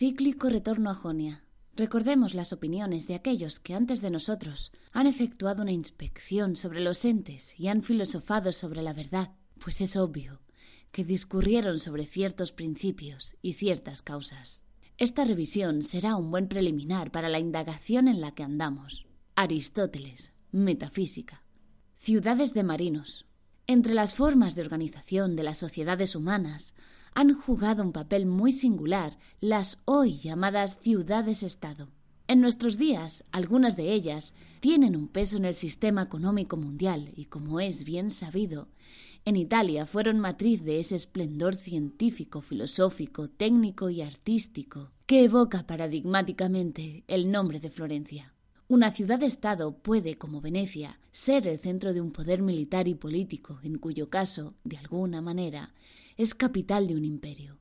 Cíclico retorno a Jonia. Recordemos las opiniones de aquellos que antes de nosotros han efectuado una inspección sobre los entes y han filosofado sobre la verdad, pues es obvio que discurrieron sobre ciertos principios y ciertas causas. Esta revisión será un buen preliminar para la indagación en la que andamos. Aristóteles, Metafísica. Ciudades de marinos. Entre las formas de organización de las sociedades humanas han jugado un papel muy singular las hoy llamadas ciudades-estado. En nuestros días, algunas de ellas tienen un peso en el sistema económico mundial y, como es bien sabido, en Italia fueron matriz de ese esplendor científico, filosófico, técnico y artístico que evoca paradigmáticamente el nombre de Florencia. Una ciudad-estado puede, como Venecia, ser el centro de un poder militar y político, en cuyo caso, de alguna manera, es capital de un imperio.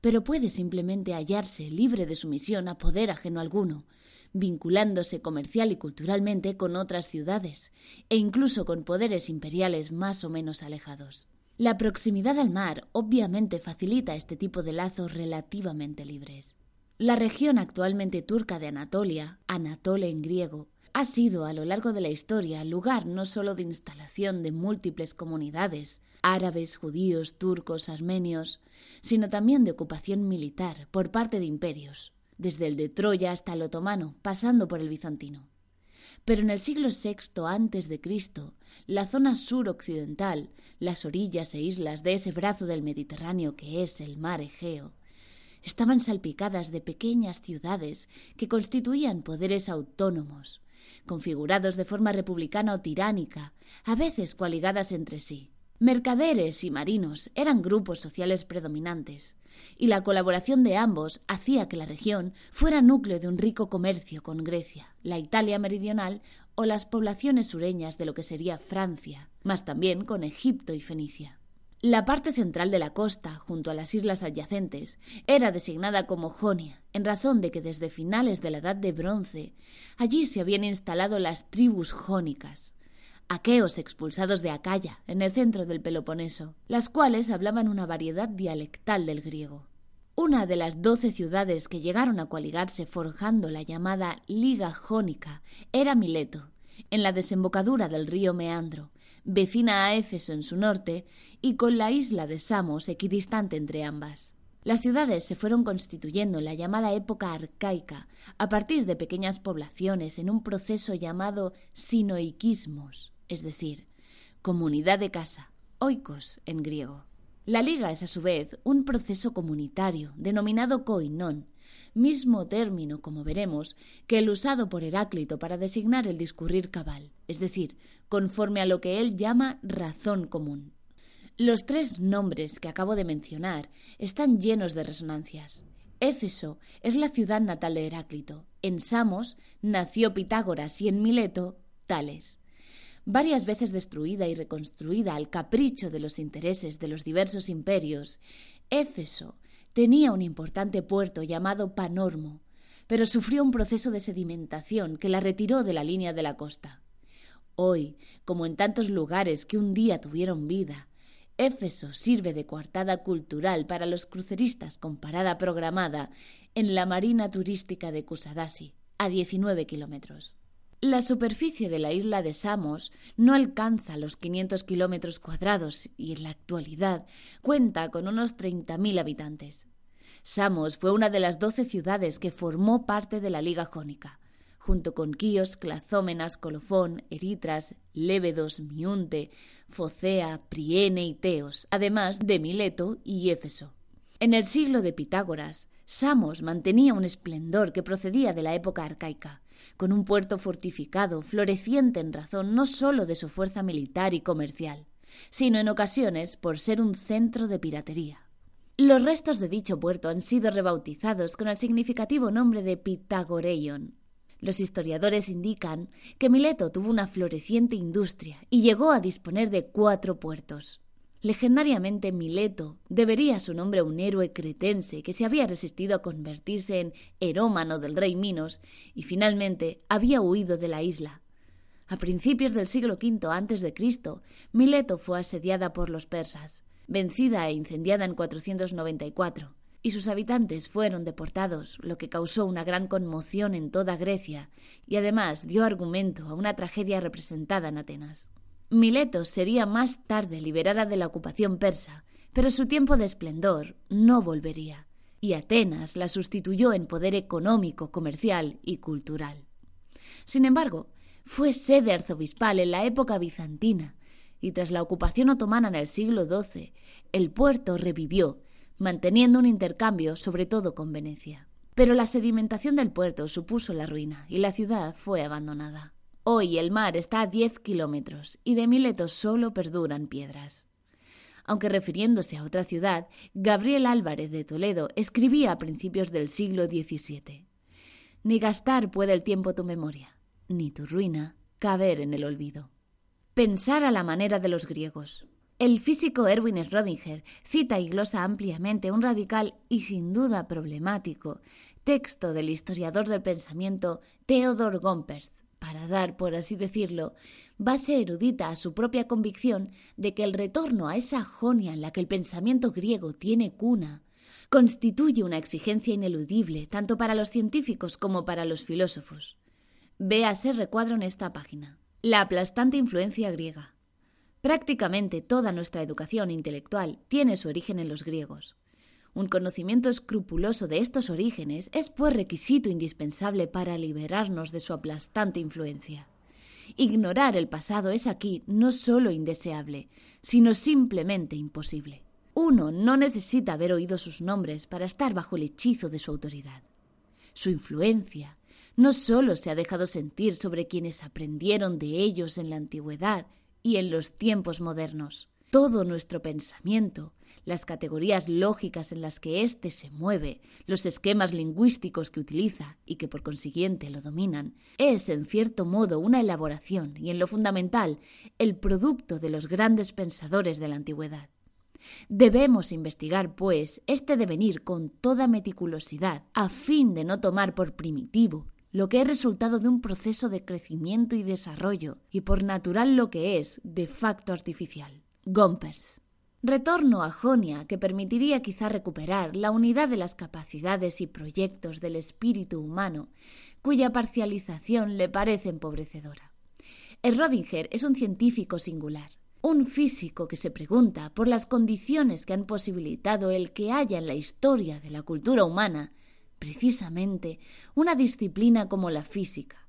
Pero puede simplemente hallarse libre de sumisión a poder ajeno alguno, vinculándose comercial y culturalmente con otras ciudades, e incluso con poderes imperiales más o menos alejados. La proximidad al mar obviamente facilita este tipo de lazos relativamente libres. La región actualmente turca de Anatolia, Anatole en griego, ha sido a lo largo de la historia lugar no solo de instalación de múltiples comunidades, árabes, judíos, turcos, armenios, sino también de ocupación militar por parte de imperios, desde el de Troya hasta el otomano, pasando por el bizantino. Pero en el siglo VI antes de Cristo, la zona suroccidental, las orillas e islas de ese brazo del Mediterráneo que es el mar Egeo, estaban salpicadas de pequeñas ciudades que constituían poderes autónomos, configurados de forma republicana o tiránica, a veces coaligadas entre sí. Mercaderes y marinos eran grupos sociales predominantes, y la colaboración de ambos hacía que la región fuera núcleo de un rico comercio con Grecia, la Italia meridional o las poblaciones sureñas de lo que sería Francia, más también con Egipto y Fenicia. La parte central de la costa, junto a las islas adyacentes, era designada como Jonia, en razón de que desde finales de la Edad de Bronce allí se habían instalado las tribus jónicas, aqueos expulsados de Acaya, en el centro del Peloponeso, las cuales hablaban una variedad dialectal del griego. Una de las doce ciudades que llegaron a coaligarse forjando la llamada Liga Jónica era Mileto, en la desembocadura del río Meandro, vecina a Éfeso en su norte y con la isla de Samos equidistante entre ambas. Las ciudades se fueron constituyendo en la llamada época arcaica, a partir de pequeñas poblaciones en un proceso llamado sinoikismos, es decir, comunidad de casa, oikos en griego. La liga es a su vez un proceso comunitario denominado koinon, mismo término, como veremos, que el usado por Heráclito para designar el discurrir cabal, es decir, conforme a lo que él llama razón común. Los tres nombres que acabo de mencionar están llenos de resonancias. Éfeso es la ciudad natal de Heráclito, en Samos nació Pitágoras y en Mileto, Tales. Varias veces destruida y reconstruida al capricho de los intereses de los diversos imperios, Éfeso tenía un importante puerto llamado Panormo, pero sufrió un proceso de sedimentación que la retiró de la línea de la costa. Hoy, como en tantos lugares que un día tuvieron vida, Éfeso sirve de coartada cultural para los cruceristas con parada programada en la marina turística de Kusadasi, a 19 kilómetros. La superficie de la isla de Samos no alcanza los 500 kilómetros cuadrados y en la actualidad cuenta con unos 30.000 habitantes. Samos fue una de las doce ciudades que formó parte de la Liga Jónica, junto con Quíos, Clazómenas, Colofón, Eritras, Lébedos, Miunte, Focea, Priene y Teos, además de Mileto y Éfeso. En el siglo de Pitágoras, Samos mantenía un esplendor que procedía de la época arcaica con un puerto fortificado, floreciente en razón no sólo de su fuerza militar y comercial, sino en ocasiones por ser un centro de piratería. Los restos de dicho puerto han sido rebautizados con el significativo nombre de Pitagoreion. Los historiadores indican que Mileto tuvo una floreciente industria y llegó a disponer de cuatro puertos. Legendariamente Mileto debería su nombre a un héroe cretense que se había resistido a convertirse en herómano del rey Minos y finalmente había huido de la isla. A principios del siglo V a.C., Mileto fue asediada por los persas, vencida e incendiada en 494, y sus habitantes fueron deportados, lo que causó una gran conmoción en toda Grecia y además dio argumento a una tragedia representada en Atenas. Mileto sería más tarde liberada de la ocupación persa, pero su tiempo de esplendor no volvería, y Atenas la sustituyó en poder económico, comercial y cultural. Sin embargo, fue sede arzobispal en la época bizantina, y tras la ocupación otomana en el siglo XII, el puerto revivió, manteniendo un intercambio sobre todo con Venecia. Pero la sedimentación del puerto supuso la ruina y la ciudad fue abandonada. Hoy el mar está a 10 kilómetros y de Mileto solo perduran piedras. Aunque refiriéndose a otra ciudad, Gabriel Álvarez de Toledo escribía a principios del siglo XVII. Ni gastar puede el tiempo tu memoria, ni tu ruina caber en el olvido. Pensar a la manera de los griegos. El físico Erwin Schrödinger cita y glosa ampliamente un radical y sin duda problemático texto del historiador del pensamiento Theodor Gomperz, para dar, por así decirlo, base erudita a su propia convicción de que el retorno a esa Jonia en la que el pensamiento griego tiene cuna constituye una exigencia ineludible tanto para los científicos como para los filósofos. Véase recuadro en esta página. La aplastante influencia griega. Prácticamente toda nuestra educación intelectual tiene su origen en los griegos. Un conocimiento escrupuloso de estos orígenes es pues requisito indispensable para liberarnos de su aplastante influencia. Ignorar el pasado es aquí no solo indeseable, sino simplemente imposible. Uno no necesita haber oído sus nombres para estar bajo el hechizo de su autoridad. Su influencia no solo se ha dejado sentir sobre quienes aprendieron de ellos en la antigüedad y en los tiempos modernos. Todo nuestro pensamiento, las categorías lógicas en las que éste se mueve, los esquemas lingüísticos que utiliza y que por consiguiente lo dominan, es en cierto modo una elaboración y en lo fundamental el producto de los grandes pensadores de la antigüedad. Debemos investigar, pues, este devenir con toda meticulosidad, a fin de no tomar por primitivo lo que es resultado de un proceso de crecimiento y desarrollo, y por natural lo que es, de facto artificial. Gompers. Retorno a Jonia que permitiría quizá recuperar la unidad de las capacidades y proyectos del espíritu humano, cuya parcialización le parece empobrecedora. Rodinger es un científico singular, un físico que se pregunta por las condiciones que han posibilitado el que haya en la historia de la cultura humana, precisamente, una disciplina como la física,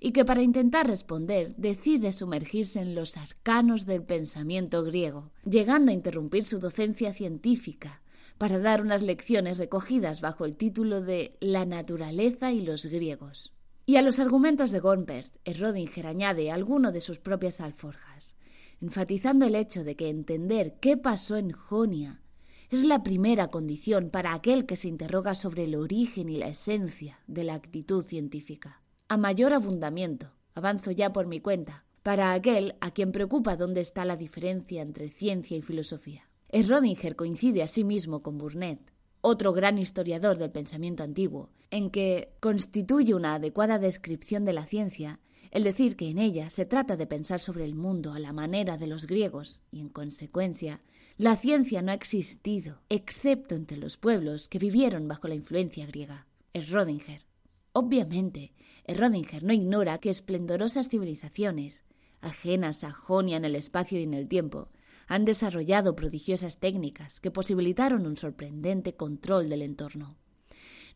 y que para intentar responder decide sumergirse en los arcanos del pensamiento griego, llegando a interrumpir su docencia científica para dar unas lecciones recogidas bajo el título de La naturaleza y los griegos. Y a los argumentos de Gomperz, Rodinger añade alguno de sus propias alforjas, enfatizando el hecho de que entender qué pasó en Jonia es la primera condición para aquel que se interroga sobre el origen y la esencia de la actitud científica a mayor abundamiento, avanzo ya por mi cuenta, para aquel a quien preocupa dónde está la diferencia entre ciencia y filosofía. Rodinger coincide asimismo con Burnet, otro gran historiador del pensamiento antiguo, en que constituye una adecuada descripción de la ciencia el decir que en ella se trata de pensar sobre el mundo a la manera de los griegos y, en consecuencia, la ciencia no ha existido, excepto entre los pueblos que vivieron bajo la influencia griega. Es Rodinger. Obviamente, Rodinger no ignora que esplendorosas civilizaciones, ajenas a Jonia en el espacio y en el tiempo, han desarrollado prodigiosas técnicas que posibilitaron un sorprendente control del entorno.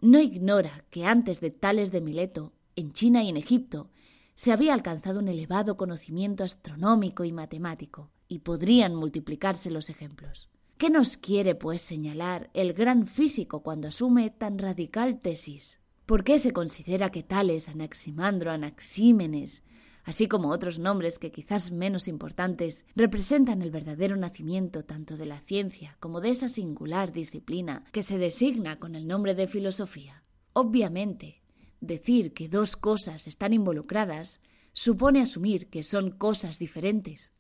No ignora que antes de Tales de Mileto, en China y en Egipto, se había alcanzado un elevado conocimiento astronómico y matemático, y podrían multiplicarse los ejemplos. ¿Qué nos quiere, pues, señalar el gran físico cuando asume tan radical tesis? ¿Por qué se considera que tales Anaximandro, Anaxímenes, así como otros nombres que quizás menos importantes representan el verdadero nacimiento tanto de la ciencia como de esa singular disciplina que se designa con el nombre de filosofía. Obviamente, decir que dos cosas están involucradas supone asumir que son cosas diferentes,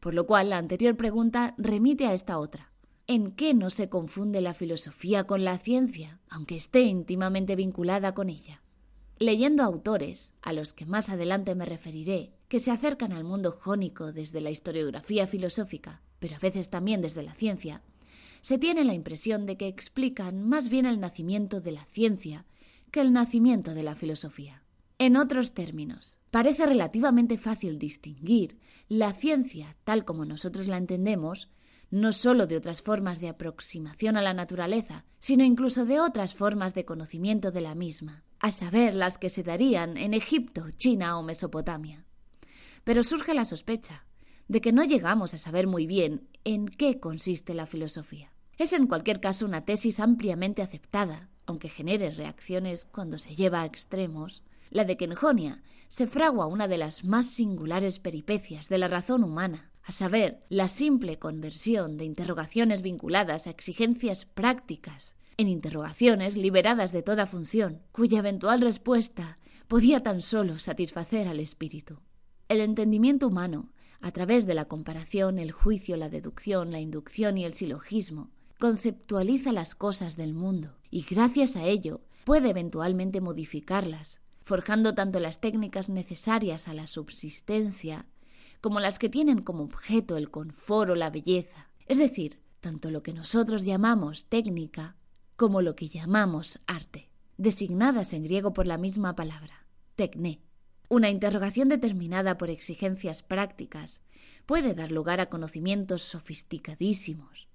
por lo cual la anterior pregunta remite a esta otra. ¿En qué no se confunde la filosofía con la ciencia, aunque esté íntimamente vinculada con ella? Leyendo autores, a los que más adelante me referiré, que se acercan al mundo jónico desde la historiografía filosófica, pero a veces también desde la ciencia, se tiene la impresión de que explican más bien el nacimiento de la ciencia que el nacimiento de la filosofía. En otros términos, parece relativamente fácil distinguir la ciencia tal como nosotros la entendemos no sólo de otras formas de aproximación a la naturaleza, sino incluso de otras formas de conocimiento de la misma, a saber las que se darían en Egipto, China o Mesopotamia. Pero surge la sospecha de que no llegamos a saber muy bien en qué consiste la filosofía. Es en cualquier caso una tesis ampliamente aceptada, aunque genere reacciones cuando se lleva a extremos, la de que en Jonia se fragua una de las más singulares peripecias de la razón humana, a saber, la simple conversión de interrogaciones vinculadas a exigencias prácticas en interrogaciones liberadas de toda función, cuya eventual respuesta podía tan solo satisfacer al espíritu. El entendimiento humano, a través de la comparación, el juicio, la deducción, la inducción y el silogismo, conceptualiza las cosas del mundo y gracias a ello puede eventualmente modificarlas, forjando tanto las técnicas necesarias a la subsistencia como las que tienen como objeto el confort o la belleza, es decir, tanto lo que nosotros llamamos técnica como lo que llamamos arte, designadas en griego por la misma palabra, tecné. Una interrogación determinada por exigencias prácticas puede dar lugar a conocimientos sofisticadísimos,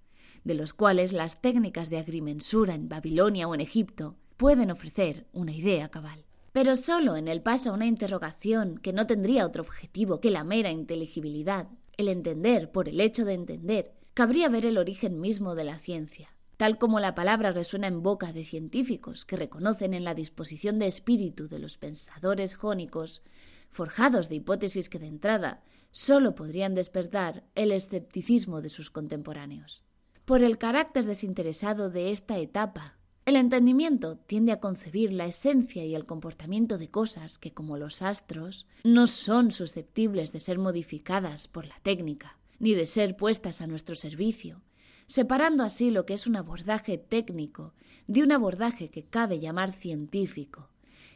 de los cuales las técnicas de agrimensura en Babilonia o en Egipto pueden ofrecer una idea cabal pero solo en el paso a una interrogación que no tendría otro objetivo que la mera inteligibilidad, el entender por el hecho de entender, cabría ver el origen mismo de la ciencia, tal como la palabra resuena en boca de científicos que reconocen en la disposición de espíritu de los pensadores jónicos, forjados de hipótesis que de entrada sólo podrían despertar el escepticismo de sus contemporáneos. Por el carácter desinteresado de esta etapa el entendimiento tiende a concebir la esencia y el comportamiento de cosas que, como los astros, no son susceptibles de ser modificadas por la técnica, ni de ser puestas a nuestro servicio, separando así lo que es un abordaje técnico de un abordaje que cabe llamar científico,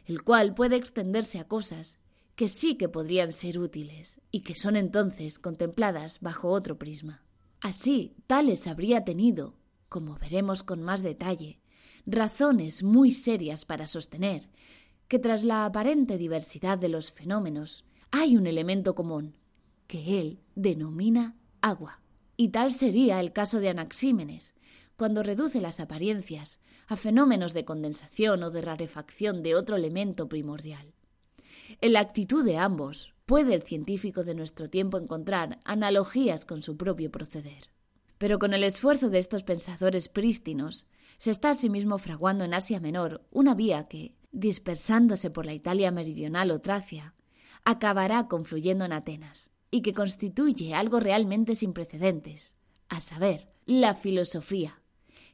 el cual puede extenderse a cosas que sí que podrían ser útiles y que son entonces contempladas bajo otro prisma. Así, tales habría tenido, como veremos con más detalle, razones muy serias para sostener que tras la aparente diversidad de los fenómenos hay un elemento común, que él denomina agua. Y tal sería el caso de Anaxímenes, cuando reduce las apariencias a fenómenos de condensación o de rarefacción de otro elemento primordial. En la actitud de ambos puede el científico de nuestro tiempo encontrar analogías con su propio proceder. Pero con el esfuerzo de estos pensadores prístinos, se está asimismo fraguando en Asia Menor una vía que, dispersándose por la Italia meridional o Tracia, acabará confluyendo en Atenas, y que constituye algo realmente sin precedentes, a saber, la filosofía,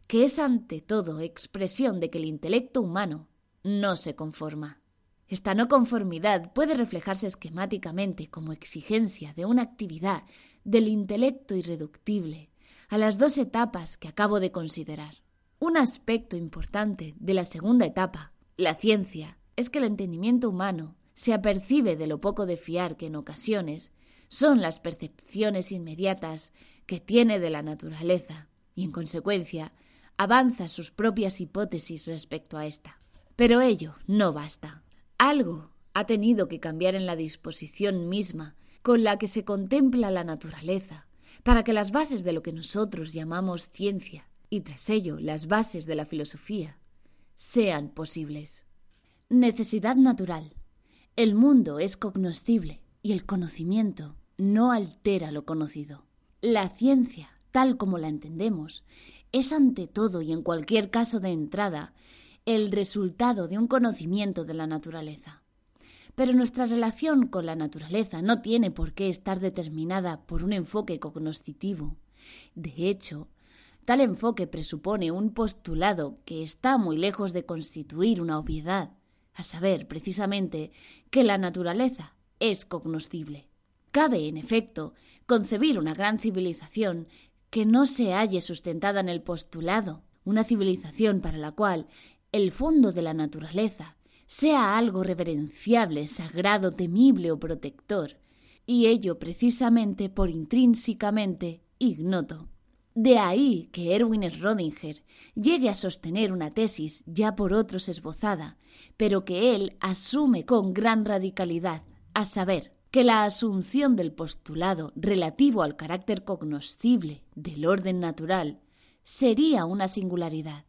que es ante todo expresión de que el intelecto humano no se conforma. Esta no conformidad puede reflejarse esquemáticamente como exigencia de una actividad del intelecto irreductible a las dos etapas que acabo de considerar. Un aspecto importante de la segunda etapa, la ciencia, es que el entendimiento humano se apercibe de lo poco de fiar que en ocasiones son las percepciones inmediatas que tiene de la naturaleza y en consecuencia avanza sus propias hipótesis respecto a ésta. Pero ello no basta. Algo ha tenido que cambiar en la disposición misma con la que se contempla la naturaleza para que las bases de lo que nosotros llamamos ciencia y tras ello las bases de la filosofía sean posibles. Necesidad natural. El mundo es cognoscible y el conocimiento no altera lo conocido. La ciencia, tal como la entendemos, es ante todo y en cualquier caso de entrada el resultado de un conocimiento de la naturaleza. Pero nuestra relación con la naturaleza no tiene por qué estar determinada por un enfoque cognoscitivo. De hecho, tal enfoque presupone un postulado que está muy lejos de constituir una obviedad, a saber, precisamente, que la naturaleza es cognoscible. Cabe, en efecto, concebir una gran civilización que no se halle sustentada en el postulado, una civilización para la cual el fondo de la naturaleza sea algo reverenciable, sagrado, temible o protector, y ello precisamente por intrínsecamente ignoto. De ahí que Erwin Rodinger llegue a sostener una tesis ya por otros esbozada, pero que él asume con gran radicalidad, a saber, que la asunción del postulado relativo al carácter cognoscible del orden natural sería una singularidad,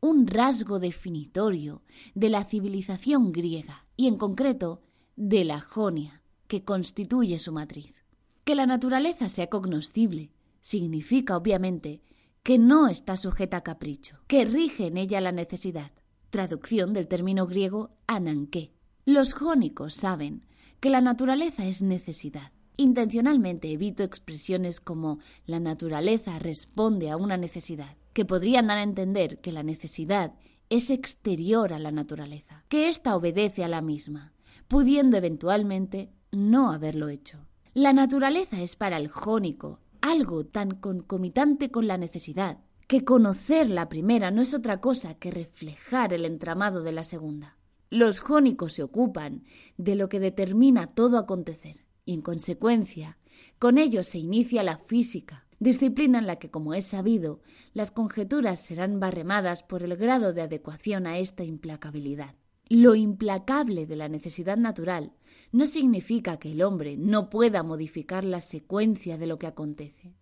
un rasgo definitorio de la civilización griega y en concreto de la Jonia, que constituye su matriz. Que la naturaleza sea cognoscible significa obviamente que no está sujeta a capricho, que rige en ella la necesidad. Traducción del término griego ananqué. Los jónicos saben que la naturaleza es necesidad. Intencionalmente evito expresiones como la naturaleza responde a una necesidad que podrían dar a entender que la necesidad es exterior a la naturaleza, que ésta obedece a la misma, pudiendo eventualmente no haberlo hecho. La naturaleza es para el jónico algo tan concomitante con la necesidad, que conocer la primera no es otra cosa que reflejar el entramado de la segunda. Los jónicos se ocupan de lo que determina todo acontecer, y en consecuencia, con ello se inicia la física, disciplina en la que, como es sabido, las conjeturas serán barremadas por el grado de adecuación a esta implacabilidad. Lo implacable de la necesidad natural no significa que el hombre no pueda modificar la secuencia de lo que acontece.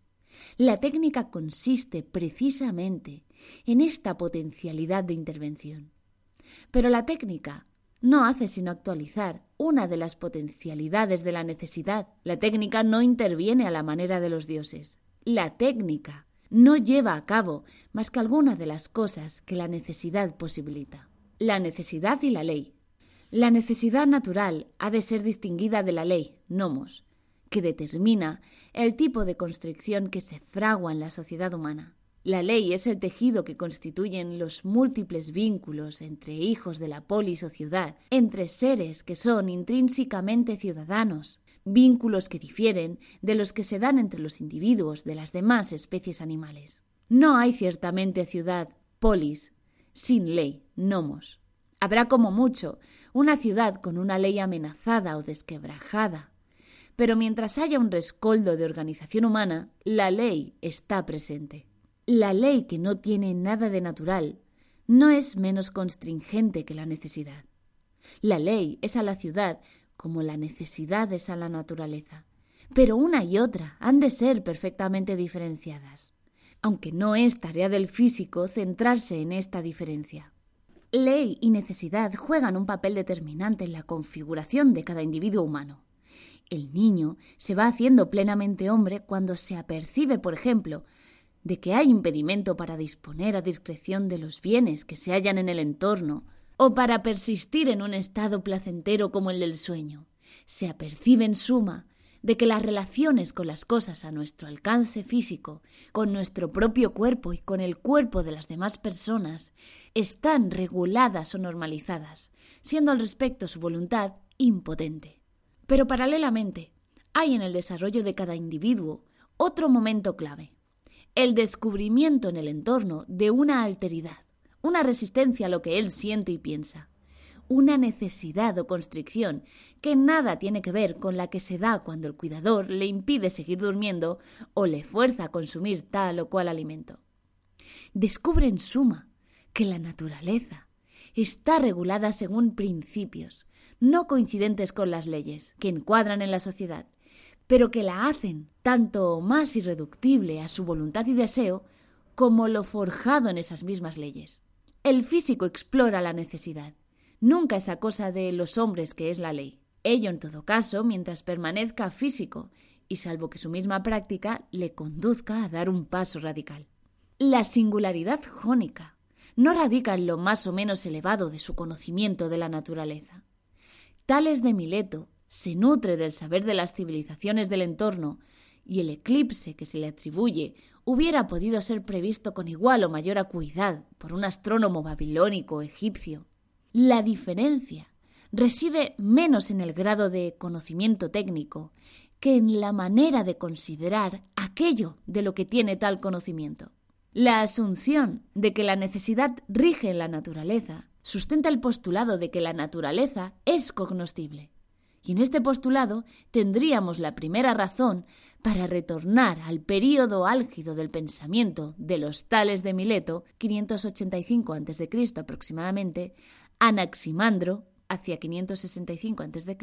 La técnica consiste precisamente en esta potencialidad de intervención. Pero la técnica no hace sino actualizar una de las potencialidades de la necesidad. La técnica no interviene a la manera de los dioses. La técnica no lleva a cabo más que alguna de las cosas que la necesidad posibilita. La necesidad y la ley. La necesidad natural ha de ser distinguida de la ley, nomos, que determina el tipo de constricción que se fragua en la sociedad humana. La ley es el tejido que constituyen los múltiples vínculos entre hijos de la polis o ciudad, entre seres que son intrínsecamente ciudadanos, vínculos que difieren de los que se dan entre los individuos de las demás especies animales. No hay ciertamente ciudad, polis, sin ley, nomos. Habrá como mucho una ciudad con una ley amenazada o desquebrajada. Pero mientras haya un rescoldo de organización humana, la ley está presente. La ley que no tiene nada de natural no es menos constringente que la necesidad. La ley es a la ciudad como la necesidad es a la naturaleza. Pero una y otra han de ser perfectamente diferenciadas, aunque no es tarea del físico centrarse en esta diferencia. Ley y necesidad juegan un papel determinante en la configuración de cada individuo humano. El niño se va haciendo plenamente hombre cuando se apercibe, por ejemplo, de que hay impedimento para disponer a discreción de los bienes que se hallan en el entorno, o para persistir en un estado placentero como el del sueño. Se apercibe en suma de que las relaciones con las cosas a nuestro alcance físico, con nuestro propio cuerpo y con el cuerpo de las demás personas, están reguladas o normalizadas, siendo al respecto su voluntad impotente. Pero paralelamente, hay en el desarrollo de cada individuo otro momento clave, el descubrimiento en el entorno de una alteridad, una resistencia a lo que él siente y piensa, una necesidad o constricción que nada tiene que ver con la que se da cuando el cuidador le impide seguir durmiendo o le fuerza a consumir tal o cual alimento. Descubre en suma que la naturaleza está regulada según principios, no coincidentes con las leyes que encuadran en la sociedad, pero que la hacen tanto más irreductible a su voluntad y deseo como lo forjado en esas mismas leyes. El físico explora la necesidad, nunca esa cosa de los hombres que es la ley. Ello, en todo caso, mientras permanezca físico, y salvo que su misma práctica le conduzca a dar un paso radical. La singularidad jónica no radica en lo más o menos elevado de su conocimiento de la naturaleza. Tales de Mileto se nutre del saber de las civilizaciones del entorno y el eclipse que se le atribuye hubiera podido ser previsto con igual o mayor acuidad por un astrónomo babilónico egipcio. La diferencia reside menos en el grado de conocimiento técnico que en la manera de considerar aquello de lo que tiene tal conocimiento. La asunción de que la necesidad rige en la naturaleza sustenta el postulado de que la naturaleza es cognoscible. Y en este postulado tendríamos la primera razón para retornar al período álgido del pensamiento de los tales de Mileto, 585 a.C. aproximadamente, Anaximandro, hacia 565 a.C.,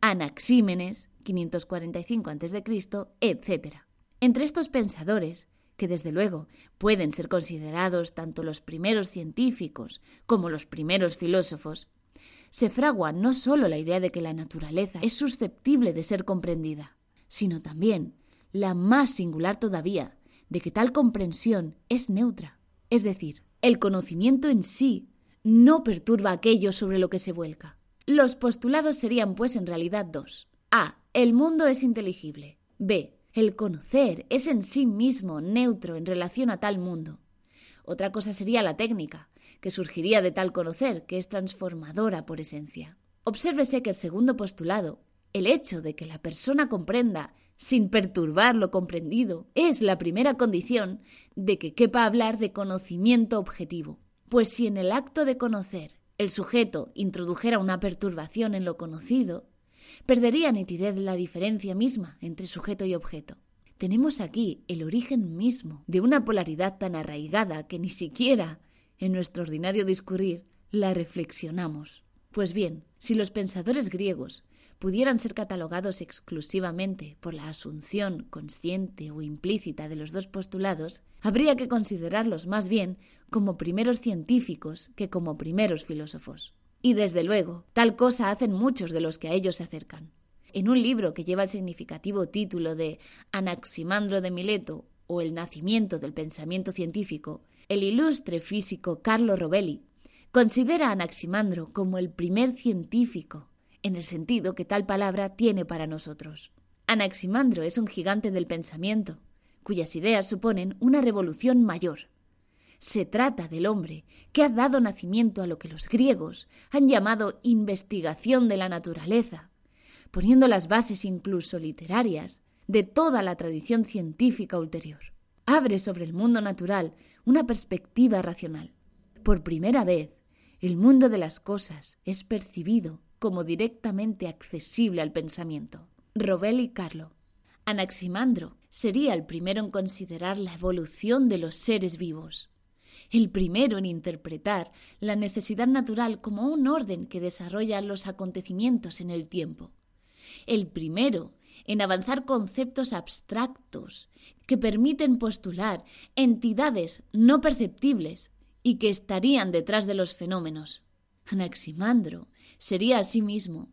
Anaxímenes, 545 a.C., etc. Entre estos pensadores, que desde luego pueden ser considerados tanto los primeros científicos como los primeros filósofos, se fragua no sólo la idea de que la naturaleza es susceptible de ser comprendida, sino también la más singular todavía de que tal comprensión es neutra, es decir, el conocimiento en sí no perturba aquello sobre lo que se vuelca. Los postulados serían pues en realidad dos. A. El mundo es inteligible. B. El conocer es en sí mismo neutro en relación a tal mundo. Otra cosa sería la técnica, que surgiría de tal conocer, que es transformadora por esencia. Obsérvese que el segundo postulado, el hecho de que la persona comprenda sin perturbar lo comprendido, es la primera condición de que quepa hablar de conocimiento objetivo. Pues si en el acto de conocer el sujeto introdujera una perturbación en lo conocido, perdería nitidez la diferencia misma entre sujeto y objeto. Tenemos aquí el origen mismo de una polaridad tan arraigada que ni siquiera en nuestro ordinario discurrir la reflexionamos. Pues bien, si los pensadores griegos pudieran ser catalogados exclusivamente por la asunción consciente o implícita de los dos postulados, habría que considerarlos más bien como primeros científicos que como primeros filósofos. Y desde luego, tal cosa hacen muchos de los que a ellos se acercan. En un libro que lleva el significativo título de Anaximandro de Mileto o El nacimiento del pensamiento científico, el ilustre físico Carlo Rovelli considera a Anaximandro como el primer científico, en el sentido que tal palabra tiene para nosotros. Anaximandro es un gigante del pensamiento, cuyas ideas suponen una revolución mayor, se trata del hombre que ha dado nacimiento a lo que los griegos han llamado investigación de la naturaleza, poniendo las bases incluso literarias de toda la tradición científica ulterior. Abre sobre el mundo natural una perspectiva racional. Por primera vez, el mundo de las cosas es percibido como directamente accesible al pensamiento. Robel Carlo. Anaximandro sería el primero en considerar la evolución de los seres vivos el primero en interpretar la necesidad natural como un orden que desarrolla los acontecimientos en el tiempo, el primero en avanzar conceptos abstractos que permiten postular entidades no perceptibles y que estarían detrás de los fenómenos. Anaximandro sería asimismo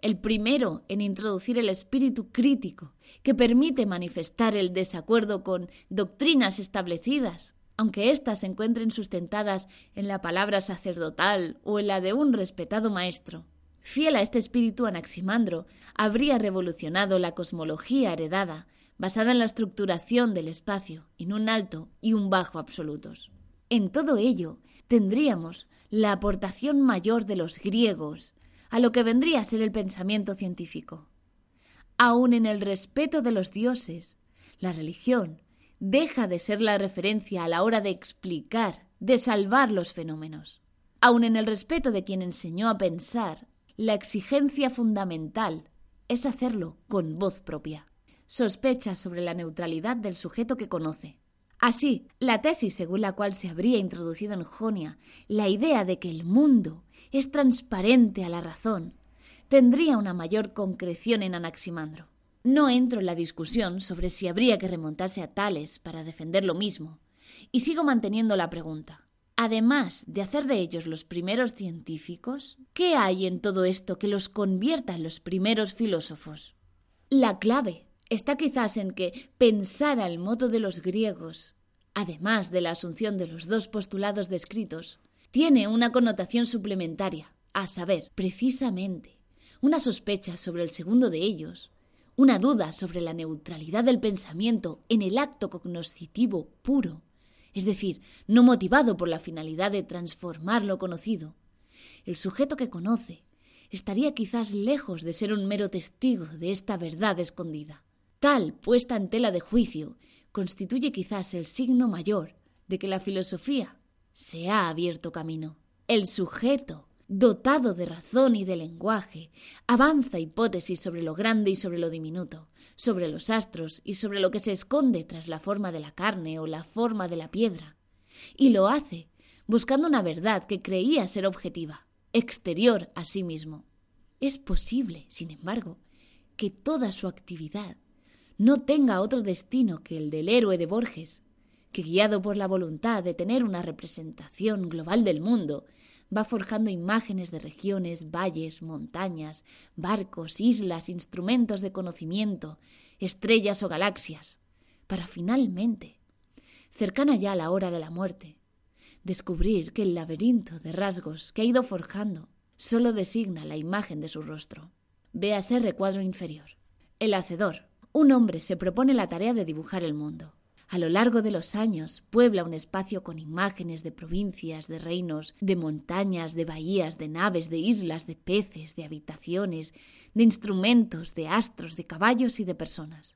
el primero en introducir el espíritu crítico que permite manifestar el desacuerdo con doctrinas establecidas aunque éstas se encuentren sustentadas en la palabra sacerdotal o en la de un respetado maestro. Fiel a este espíritu, Anaximandro habría revolucionado la cosmología heredada, basada en la estructuración del espacio en un alto y un bajo absolutos. En todo ello tendríamos la aportación mayor de los griegos a lo que vendría a ser el pensamiento científico. Aun en el respeto de los dioses, la religión deja de ser la referencia a la hora de explicar, de salvar los fenómenos. Aun en el respeto de quien enseñó a pensar, la exigencia fundamental es hacerlo con voz propia. Sospecha sobre la neutralidad del sujeto que conoce. Así, la tesis según la cual se habría introducido en Jonia la idea de que el mundo es transparente a la razón, tendría una mayor concreción en Anaximandro. No entro en la discusión sobre si habría que remontarse a Tales para defender lo mismo, y sigo manteniendo la pregunta. Además de hacer de ellos los primeros científicos, ¿qué hay en todo esto que los convierta en los primeros filósofos? La clave está quizás en que pensar al modo de los griegos, además de la asunción de los dos postulados descritos, tiene una connotación suplementaria, a saber, precisamente, una sospecha sobre el segundo de ellos, una duda sobre la neutralidad del pensamiento en el acto cognoscitivo puro, es decir, no motivado por la finalidad de transformar lo conocido, el sujeto que conoce estaría quizás lejos de ser un mero testigo de esta verdad escondida. Tal puesta en tela de juicio constituye quizás el signo mayor de que la filosofía se ha abierto camino. El sujeto, dotado de razón y de lenguaje, avanza hipótesis sobre lo grande y sobre lo diminuto, sobre los astros y sobre lo que se esconde tras la forma de la carne o la forma de la piedra. Y lo hace buscando una verdad que creía ser objetiva, exterior a sí mismo. Es posible, sin embargo, que toda su actividad no tenga otro destino que el del héroe de Borges, que guiado por la voluntad de tener una representación global del mundo, va forjando imágenes de regiones, valles, montañas, barcos, islas, instrumentos de conocimiento, estrellas o galaxias, para finalmente, cercana ya a la hora de la muerte, descubrir que el laberinto de rasgos que ha ido forjando solo designa la imagen de su rostro. Véase recuadro inferior. El hacedor. Un hombre se propone la tarea de dibujar el mundo. A lo largo de los años puebla un espacio con imágenes de provincias, de reinos, de montañas, de bahías, de naves, de islas, de peces, de habitaciones, de instrumentos, de astros, de caballos y de personas.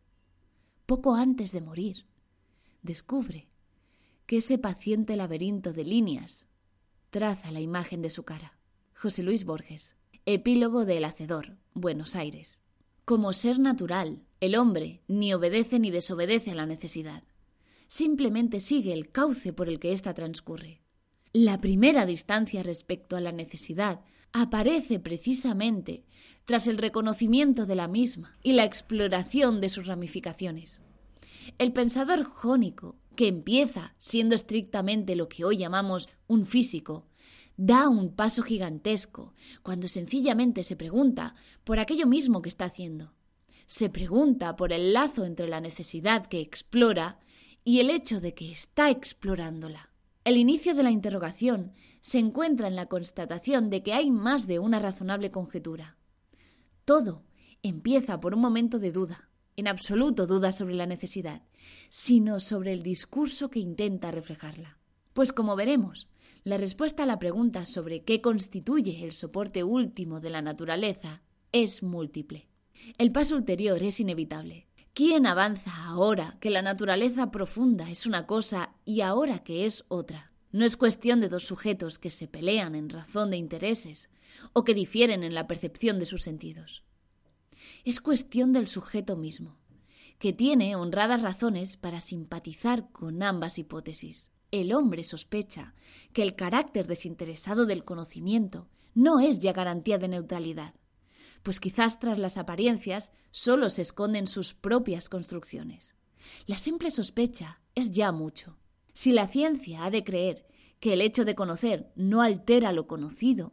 Poco antes de morir, descubre que ese paciente laberinto de líneas traza la imagen de su cara. José Luis Borges. Epílogo de El Hacedor, Buenos Aires. Como ser natural, el hombre ni obedece ni desobedece a la necesidad. Simplemente sigue el cauce por el que ésta transcurre. La primera distancia respecto a la necesidad aparece precisamente tras el reconocimiento de la misma y la exploración de sus ramificaciones. El pensador jónico que empieza siendo estrictamente lo que hoy llamamos un físico, da un paso gigantesco cuando sencillamente se pregunta por aquello mismo que está haciendo. Se pregunta por el lazo entre la necesidad que explora y el hecho de que está explorándola. El inicio de la interrogación se encuentra en la constatación de que hay más de una razonable conjetura. Todo empieza por un momento de duda, en absoluto duda sobre la necesidad, sino sobre el discurso que intenta reflejarla. Pues como veremos, la respuesta a la pregunta sobre qué constituye el soporte último de la naturaleza es múltiple. El paso ulterior es inevitable. ¿Quién avanza ahora que la naturaleza profunda es una cosa y ahora que es otra? No es cuestión de dos sujetos que se pelean en razón de intereses o que difieren en la percepción de sus sentidos. Es cuestión del sujeto mismo, que tiene honradas razones para simpatizar con ambas hipótesis. El hombre sospecha que el carácter desinteresado del conocimiento no es ya garantía de neutralidad, pues quizás tras las apariencias solo se esconden sus propias construcciones. La simple sospecha es ya mucho. Si la ciencia ha de creer que el hecho de conocer no altera lo conocido,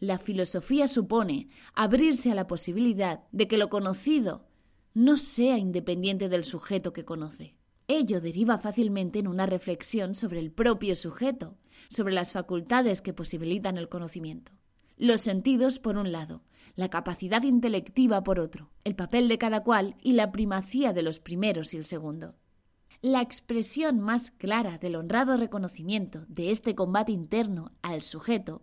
la filosofía supone abrirse a la posibilidad de que lo conocido no sea independiente del sujeto que conoce. Ello deriva fácilmente en una reflexión sobre el propio sujeto, sobre las facultades que posibilitan el conocimiento. Los sentidos, por un lado, la capacidad intelectiva, por otro, el papel de cada cual y la primacía de los primeros y el segundo. La expresión más clara del honrado reconocimiento de este combate interno al sujeto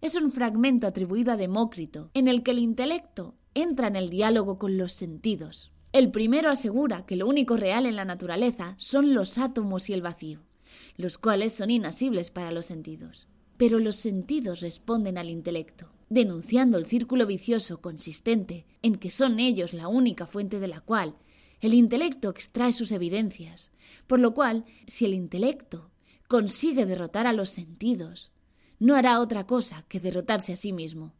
es un fragmento atribuido a Demócrito, en el que el intelecto entra en el diálogo con los sentidos. El primero asegura que lo único real en la naturaleza son los átomos y el vacío, los cuales son inasibles para los sentidos. Pero los sentidos responden al intelecto, denunciando el círculo vicioso consistente en que son ellos la única fuente de la cual el intelecto extrae sus evidencias, por lo cual, si el intelecto consigue derrotar a los sentidos, no hará otra cosa que derrotarse a sí mismo.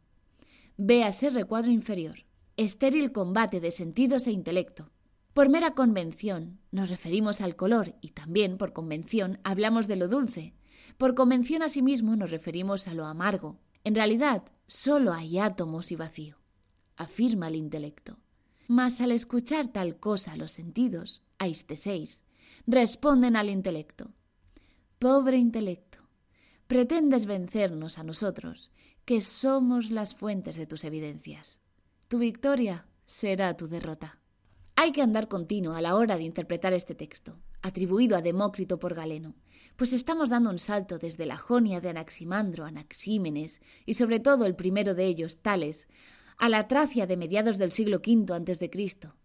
Véase recuadro inferior. Estéril combate de sentidos e intelecto. Por mera convención nos referimos al color y también por convención hablamos de lo dulce. Por convención asimismo nos referimos a lo amargo. En realidad, solo hay átomos y vacío, afirma el intelecto. Mas al escuchar tal cosa los sentidos, aisteseis, responden al intelecto. Pobre intelecto, pretendes vencernos a nosotros que somos las fuentes de tus evidencias. tu victoria será tu derrota. Hay que andar continuo a la hora de interpretar este texto, atribuido a Demócrito por Galeno, pues estamos dando un salto desde la Jonia de Anaximandro, Anaxímenes y sobre todo el primero de ellos, Tales, a la Tracia de mediados del siglo V a.C.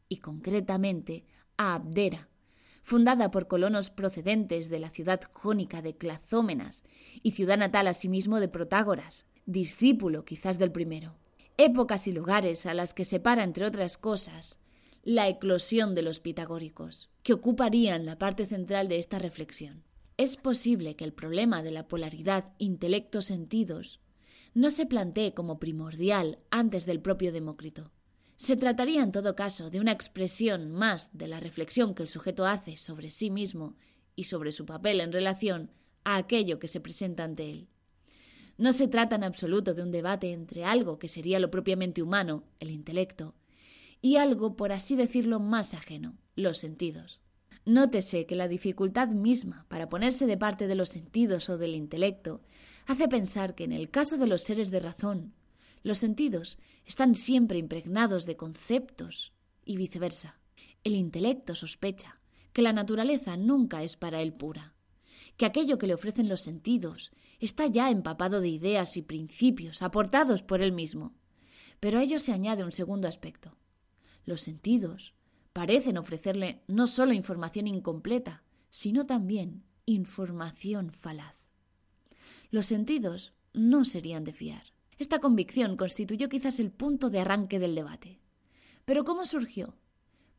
y concretamente a Abdera, fundada por colonos procedentes de la ciudad jónica de Clazómenas y ciudad natal asimismo de Protágoras, discípulo quizás del primero. Épocas y lugares a las que separa, entre otras cosas, la eclosión de los pitagóricos, que ocuparían la parte central de esta reflexión. Es posible que el problema de la polaridad intelecto-sentidos no se plantee como primordial antes del propio Demócrito. Se trataría en todo caso de una expresión más de la reflexión que el sujeto hace sobre sí mismo y sobre su papel en relación a aquello que se presenta ante él. No se trata en absoluto de un debate entre algo que sería lo propiamente humano, el intelecto, y algo, por así decirlo, más ajeno, los sentidos. Nótese que la dificultad misma para ponerse de parte de los sentidos o del intelecto hace pensar que en el caso de los seres de razón, los sentidos están siempre impregnados de conceptos y viceversa. El intelecto sospecha que la naturaleza nunca es para él pura, que aquello que le ofrecen los sentidos está ya empapado de ideas y principios aportados por él mismo. Pero a ello se añade un segundo aspecto. Los sentidos parecen ofrecerle no solo información incompleta, sino también información falaz. Los sentidos no serían de fiar. Esta convicción constituyó quizás el punto de arranque del debate. Pero ¿cómo surgió?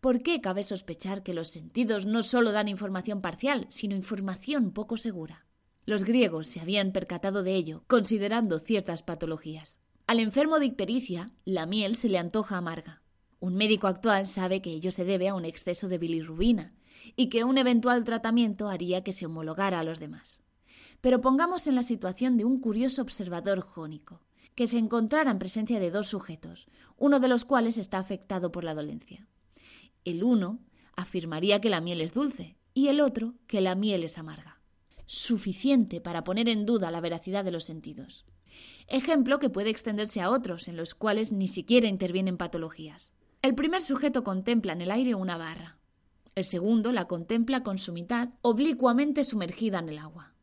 ¿Por qué cabe sospechar que los sentidos no solo dan información parcial, sino información poco segura? Los griegos se habían percatado de ello, considerando ciertas patologías. Al enfermo de ictericia, la miel se le antoja amarga. Un médico actual sabe que ello se debe a un exceso de bilirrubina y que un eventual tratamiento haría que se homologara a los demás. Pero pongamos en la situación de un curioso observador jónico que se encontrara en presencia de dos sujetos, uno de los cuales está afectado por la dolencia. El uno afirmaría que la miel es dulce y el otro que la miel es amarga. Suficiente para poner en duda la veracidad de los sentidos. Ejemplo que puede extenderse a otros en los cuales ni siquiera intervienen patologías. El primer sujeto contempla en el aire una barra. El segundo la contempla con su mitad oblicuamente sumergida en el agua.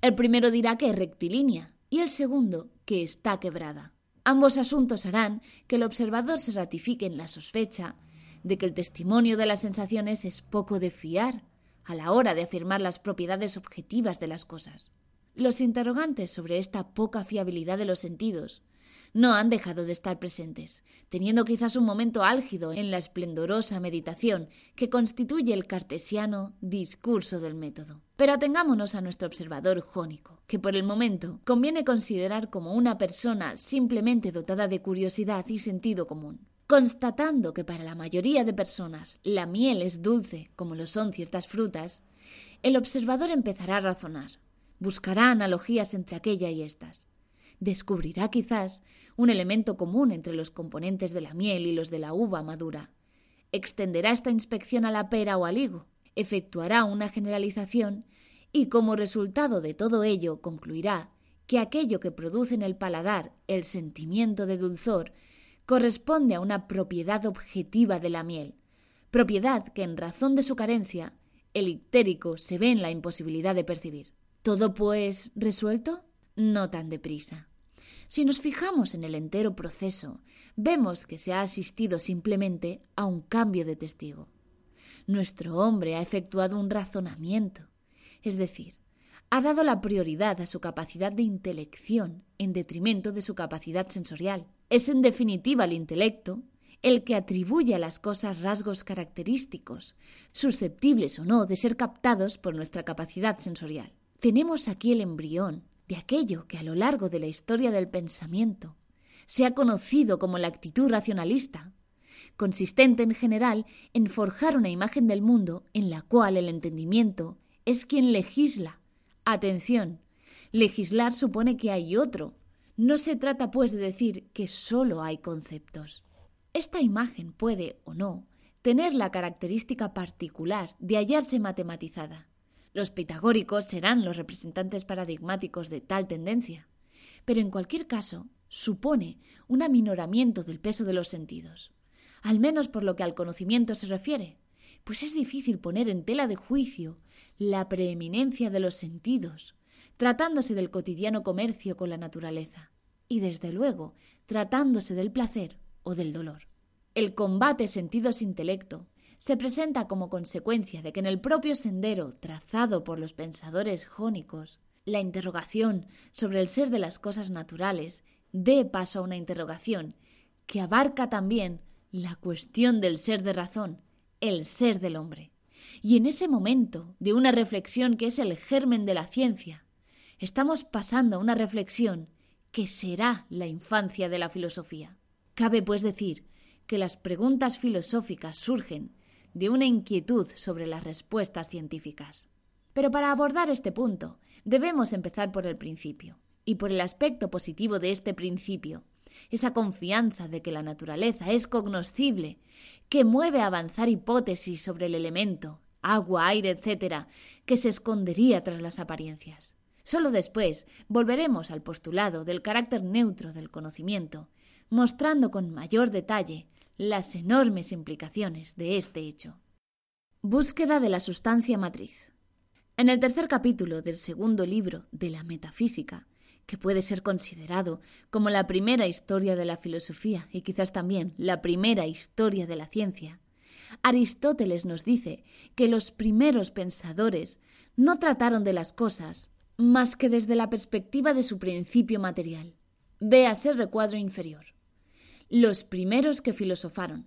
El primero dirá que es rectilínea y el segundo que está quebrada. Ambos asuntos harán que el observador se ratifique en la sospecha de que el testimonio de las sensaciones es poco de fiar a la hora de afirmar las propiedades objetivas de las cosas. Los interrogantes sobre esta poca fiabilidad de los sentidos no han dejado de estar presentes, teniendo quizás un momento álgido en la esplendorosa meditación que constituye el cartesiano discurso del método. Pero atengámonos a nuestro observador jónico, que por el momento conviene considerar como una persona simplemente dotada de curiosidad y sentido común. Constatando que para la mayoría de personas la miel es dulce, como lo son ciertas frutas, el observador empezará a razonar, buscará analogías entre aquella y estas descubrirá quizás un elemento común entre los componentes de la miel y los de la uva madura. Extenderá esta inspección a la pera o al higo, efectuará una generalización y como resultado de todo ello concluirá que aquello que produce en el paladar el sentimiento de dulzor corresponde a una propiedad objetiva de la miel, propiedad que en razón de su carencia el ictérico se ve en la imposibilidad de percibir. ¿Todo pues resuelto? No tan deprisa. Si nos fijamos en el entero proceso, vemos que se ha asistido simplemente a un cambio de testigo. Nuestro hombre ha efectuado un razonamiento, es decir, ha dado la prioridad a su capacidad de intelección en detrimento de su capacidad sensorial. Es en definitiva el intelecto el que atribuye a las cosas rasgos característicos, susceptibles o no de ser captados por nuestra capacidad sensorial. Tenemos aquí el embrión de aquello que a lo largo de la historia del pensamiento se ha conocido como la actitud racionalista, consistente en general en forjar una imagen del mundo en la cual el entendimiento es quien legisla. Atención, legislar supone que hay otro. No se trata, pues, de decir que sólo hay conceptos. Esta imagen puede, o no, tener la característica particular de hallarse matematizada, los pitagóricos serán los representantes paradigmáticos de tal tendencia. Pero en cualquier caso, supone un aminoramiento del peso de los sentidos, al menos por lo que al conocimiento se refiere, pues es difícil poner en tela de juicio la preeminencia de los sentidos, tratándose del cotidiano comercio con la naturaleza, y desde luego tratándose del placer o del dolor. El combate sentidos-intelecto se presenta como consecuencia de que en el propio sendero trazado por los pensadores jónicos, la interrogación sobre el ser de las cosas naturales dé paso a una interrogación que abarca también la cuestión del ser de razón, el ser del hombre. Y en ese momento de una reflexión que es el germen de la ciencia, estamos pasando a una reflexión que será la infancia de la filosofía. Cabe, pues, decir que las preguntas filosóficas surgen de una inquietud sobre las respuestas científicas. Pero para abordar este punto, debemos empezar por el principio, y por el aspecto positivo de este principio, esa confianza de que la naturaleza es cognoscible, que mueve a avanzar hipótesis sobre el elemento, agua, aire, etc., que se escondería tras las apariencias. Solo después volveremos al postulado del carácter neutro del conocimiento, mostrando con mayor detalle las enormes implicaciones de este hecho. Búsqueda de la sustancia matriz. En el tercer capítulo del segundo libro de la Metafísica, que puede ser considerado como la primera historia de la filosofía y quizás también la primera historia de la ciencia, Aristóteles nos dice que los primeros pensadores no trataron de las cosas más que desde la perspectiva de su principio material. Véase el recuadro inferior. Los primeros que filosofaron.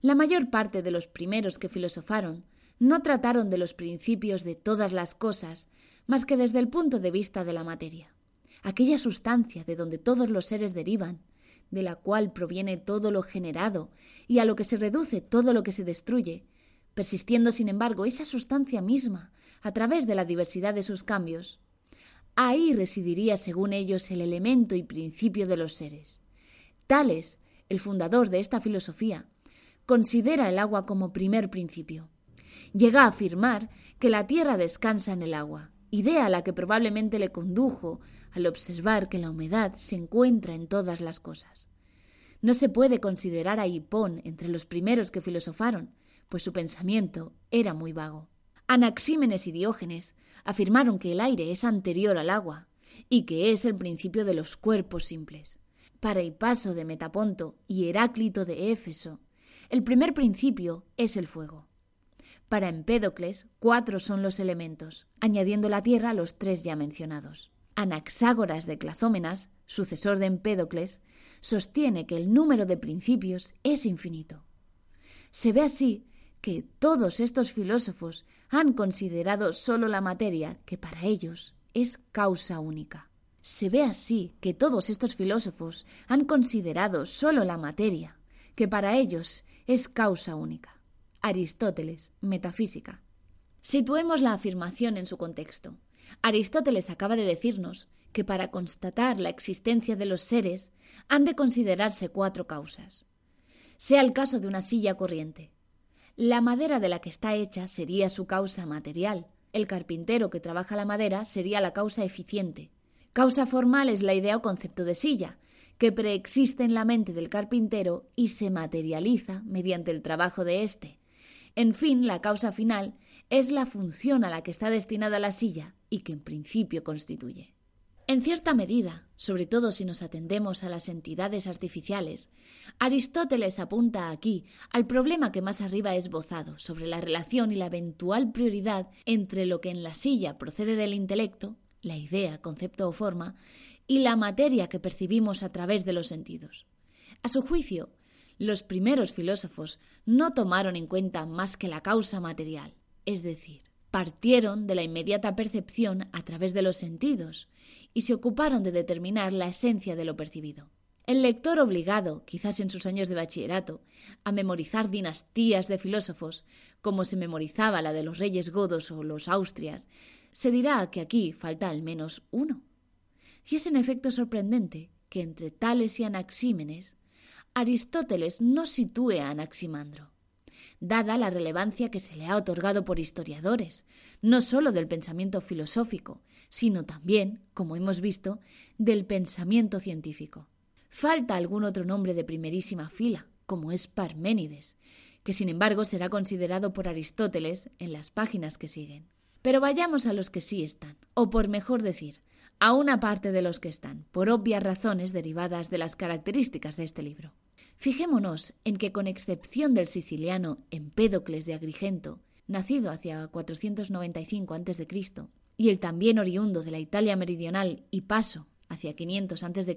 La mayor parte de los primeros que filosofaron no trataron de los principios de todas las cosas más que desde el punto de vista de la materia aquella sustancia de donde todos los seres derivan, de la cual proviene todo lo generado y a lo que se reduce todo lo que se destruye, persistiendo sin embargo esa sustancia misma a través de la diversidad de sus cambios. Ahí residiría, según ellos, el elemento y principio de los seres. El fundador de esta filosofía, considera el agua como primer principio. Llega a afirmar que la tierra descansa en el agua, idea a la que probablemente le condujo al observar que la humedad se encuentra en todas las cosas. No se puede considerar a Hipón entre los primeros que filosofaron, pues su pensamiento era muy vago. Anaxímenes y Diógenes afirmaron que el aire es anterior al agua y que es el principio de los cuerpos simples. Para Hipaso de Metaponto y Heráclito de Éfeso, el primer principio es el fuego. Para Empédocles, cuatro son los elementos, añadiendo la tierra a los tres ya mencionados. Anaxágoras de Clazómenas, sucesor de Empédocles, sostiene que el número de principios es infinito. Se ve así que todos estos filósofos han considerado sólo la materia, que para ellos es causa única. Se ve así que todos estos filósofos han considerado sólo la materia, que para ellos es causa única. Aristóteles, Metafísica. Situemos la afirmación en su contexto. Aristóteles acaba de decirnos que para constatar la existencia de los seres han de considerarse cuatro causas. Sea el caso de una silla corriente. La madera de la que está hecha sería su causa material. El carpintero que trabaja la madera sería la causa eficiente. Causa formal es la idea o concepto de silla, que preexiste en la mente del carpintero y se materializa mediante el trabajo de éste. En fin, la causa final es la función a la que está destinada la silla y que en principio constituye. En cierta medida, sobre todo si nos atendemos a las entidades artificiales, Aristóteles apunta aquí al problema que más arriba es esbozado sobre la relación y la eventual prioridad entre lo que en la silla procede del intelecto, la idea, concepto o forma, y la materia que percibimos a través de los sentidos. A su juicio, los primeros filósofos no tomaron en cuenta más que la causa material, es decir, partieron de la inmediata percepción a través de los sentidos y se ocuparon de determinar la esencia de lo percibido. El lector obligado, quizás en sus años de bachillerato, a memorizar dinastías de filósofos, como se memorizaba la de los reyes godos o los austrias, se dirá que aquí falta al menos uno. Y es en efecto sorprendente que entre Tales y Anaxímenes, Aristóteles no sitúe a Anaximandro dada la relevancia que se le ha otorgado por historiadores, no sólo del pensamiento filosófico, sino también, como hemos visto, del pensamiento científico. Falta algún otro nombre de primerísima fila, como es Parménides, que sin embargo será considerado por Aristóteles en las páginas que siguen. Pero vayamos a los que sí están, o por mejor decir, a una parte de los que están, por obvias razones derivadas de las características de este libro. Fijémonos en que, con excepción del siciliano Empédocles de Agrigento, nacido hacia 495 a.C., y el también oriundo de la Italia meridional y paso hacia 500 a.C.,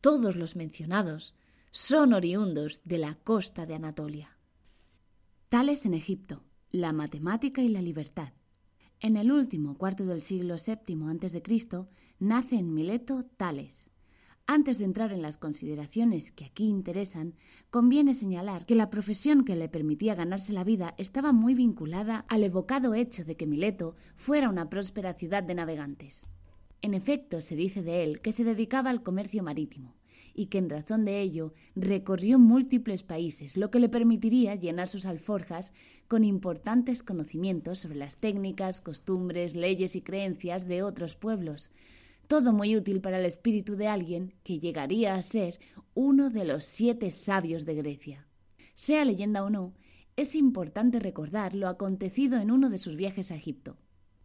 todos los mencionados son oriundos de la costa de Anatolia. Tales en Egipto, la matemática y la libertad. En el último cuarto del siglo VII a.C. nace en Mileto Tales. Antes de entrar en las consideraciones que aquí interesan, conviene señalar que la profesión que le permitía ganarse la vida estaba muy vinculada al evocado hecho de que Mileto fuera una próspera ciudad de navegantes. En efecto, se dice de él que se dedicaba al comercio marítimo y que en razón de ello recorrió múltiples países, lo que le permitiría llenar sus alforjas con importantes conocimientos sobre las técnicas, costumbres, leyes y creencias de otros pueblos, todo muy útil para el espíritu de alguien que llegaría a ser uno de los siete sabios de Grecia. Sea leyenda o no, es importante recordar lo acontecido en uno de sus viajes a Egipto.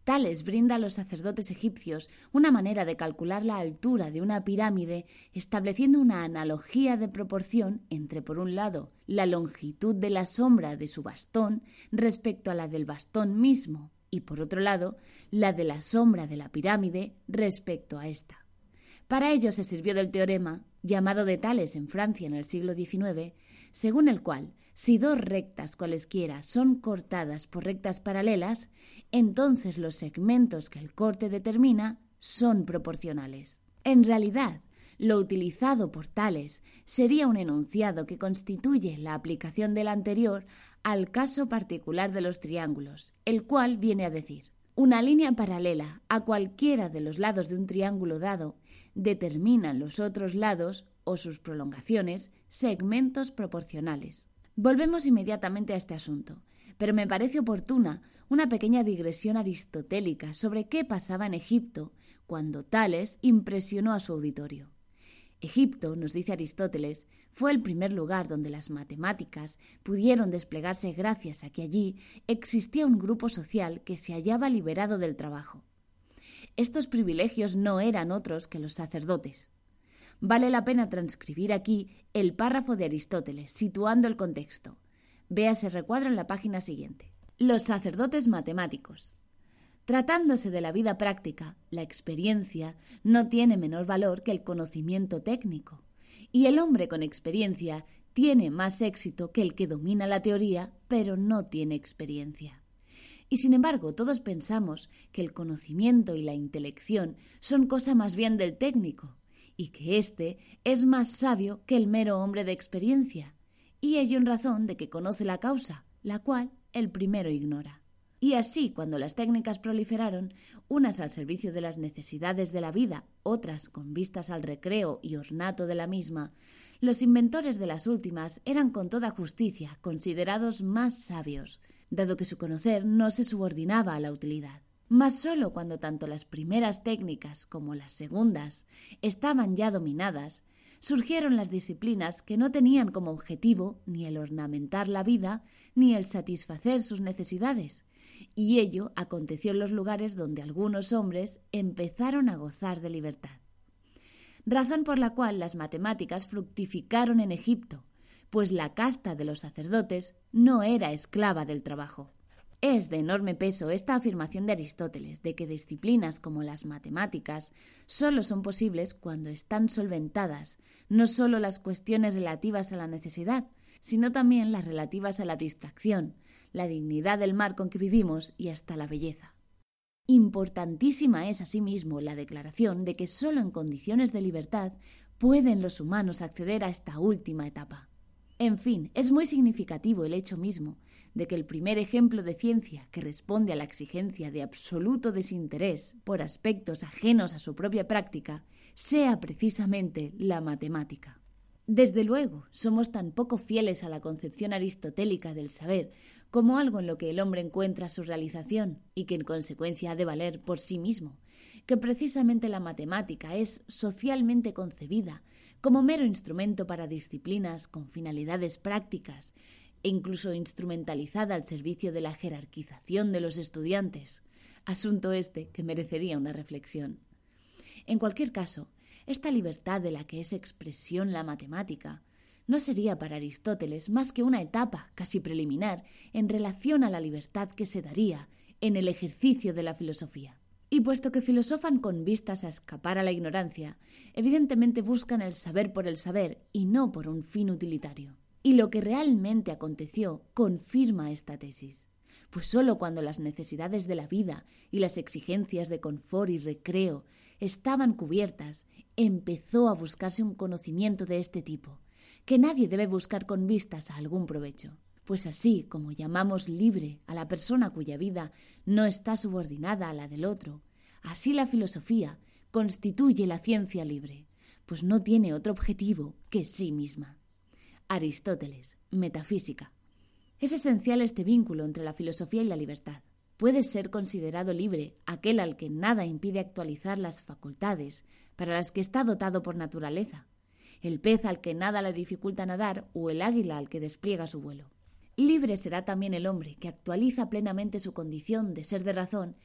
Tales brinda a los sacerdotes egipcios una manera de calcular la altura de una pirámide estableciendo una analogía de proporción entre, por un lado, la longitud de la sombra de su bastón respecto a la del bastón mismo y, por otro lado, la de la sombra de la pirámide respecto a esta. Para ello se sirvió del teorema, llamado de Tales en Francia en el siglo XIX, según el cual si dos rectas cualesquiera son cortadas por rectas paralelas, entonces los segmentos que el corte determina son proporcionales. En realidad, lo utilizado por tales sería un enunciado que constituye la aplicación del anterior al caso particular de los triángulos, el cual viene a decir una línea paralela a cualquiera de los lados de un triángulo dado determina los otros lados o sus prolongaciones segmentos proporcionales. Volvemos inmediatamente a este asunto, pero me parece oportuna una pequeña digresión aristotélica sobre qué pasaba en Egipto cuando Tales impresionó a su auditorio. Egipto, nos dice Aristóteles, fue el primer lugar donde las matemáticas pudieron desplegarse gracias a que allí existía un grupo social que se hallaba liberado del trabajo. Estos privilegios no eran otros que los sacerdotes. Vale la pena transcribir aquí el párrafo de Aristóteles, situando el contexto. Véase recuadro en la página siguiente. Los sacerdotes matemáticos. Tratándose de la vida práctica, la experiencia no tiene menor valor que el conocimiento técnico. Y el hombre con experiencia tiene más éxito que el que domina la teoría, pero no tiene experiencia. Y sin embargo, todos pensamos que el conocimiento y la intelección son cosa más bien del técnico, y que éste es más sabio que el mero hombre de experiencia, y ello en razón de que conoce la causa, la cual el primero ignora. Y así, cuando las técnicas proliferaron, unas al servicio de las necesidades de la vida, otras con vistas al recreo y ornato de la misma, los inventores de las últimas eran con toda justicia considerados más sabios, dado que su conocer no se subordinaba a la utilidad. Mas sólo cuando tanto las primeras técnicas como las segundas estaban ya dominadas, surgieron las disciplinas que no tenían como objetivo ni el ornamentar la vida ni el satisfacer sus necesidades, y ello aconteció en los lugares donde algunos hombres empezaron a gozar de libertad. Razón por la cual las matemáticas fructificaron en Egipto, pues la casta de los sacerdotes no era esclava del trabajo. Es de enorme peso esta afirmación de Aristóteles de que disciplinas como las matemáticas solo son posibles cuando están solventadas no solo las cuestiones relativas a la necesidad, sino también las relativas a la distracción, la dignidad del mar con que vivimos y hasta la belleza. Importantísima es asimismo la declaración de que solo en condiciones de libertad pueden los humanos acceder a esta última etapa. En fin, es muy significativo el hecho mismo de que el primer ejemplo de ciencia que responde a la exigencia de absoluto desinterés por aspectos ajenos a su propia práctica sea precisamente la matemática. Desde luego, somos tan poco fieles a la concepción aristotélica del saber como algo en lo que el hombre encuentra su realización y que en consecuencia ha de valer por sí mismo, que precisamente la matemática es socialmente concebida como mero instrumento para disciplinas con finalidades prácticas e incluso instrumentalizada al servicio de la jerarquización de los estudiantes, asunto este que merecería una reflexión. En cualquier caso, esta libertad de la que es expresión la matemática no sería para Aristóteles más que una etapa casi preliminar en relación a la libertad que se daría en el ejercicio de la filosofía. Y puesto que filosofan con vistas a escapar a la ignorancia, evidentemente buscan el saber por el saber y no por un fin utilitario. Y lo que realmente aconteció confirma esta tesis, pues sólo cuando las necesidades de la vida y las exigencias de confort y recreo estaban cubiertas, empezó a buscarse un conocimiento de este tipo, que nadie debe buscar con vistas a algún provecho. Pues así como llamamos libre a la persona cuya vida no está subordinada a la del otro, así la filosofía constituye la ciencia libre, pues no tiene otro objetivo que sí misma. Aristóteles, Metafísica. Es esencial este vínculo entre la filosofía y la libertad. Puede ser considerado libre aquel al que nada impide actualizar las facultades para las que está dotado por naturaleza, el pez al que nada le dificulta nadar o el águila al que despliega su vuelo. Libre será también el hombre que actualiza plenamente su condición de ser de razón,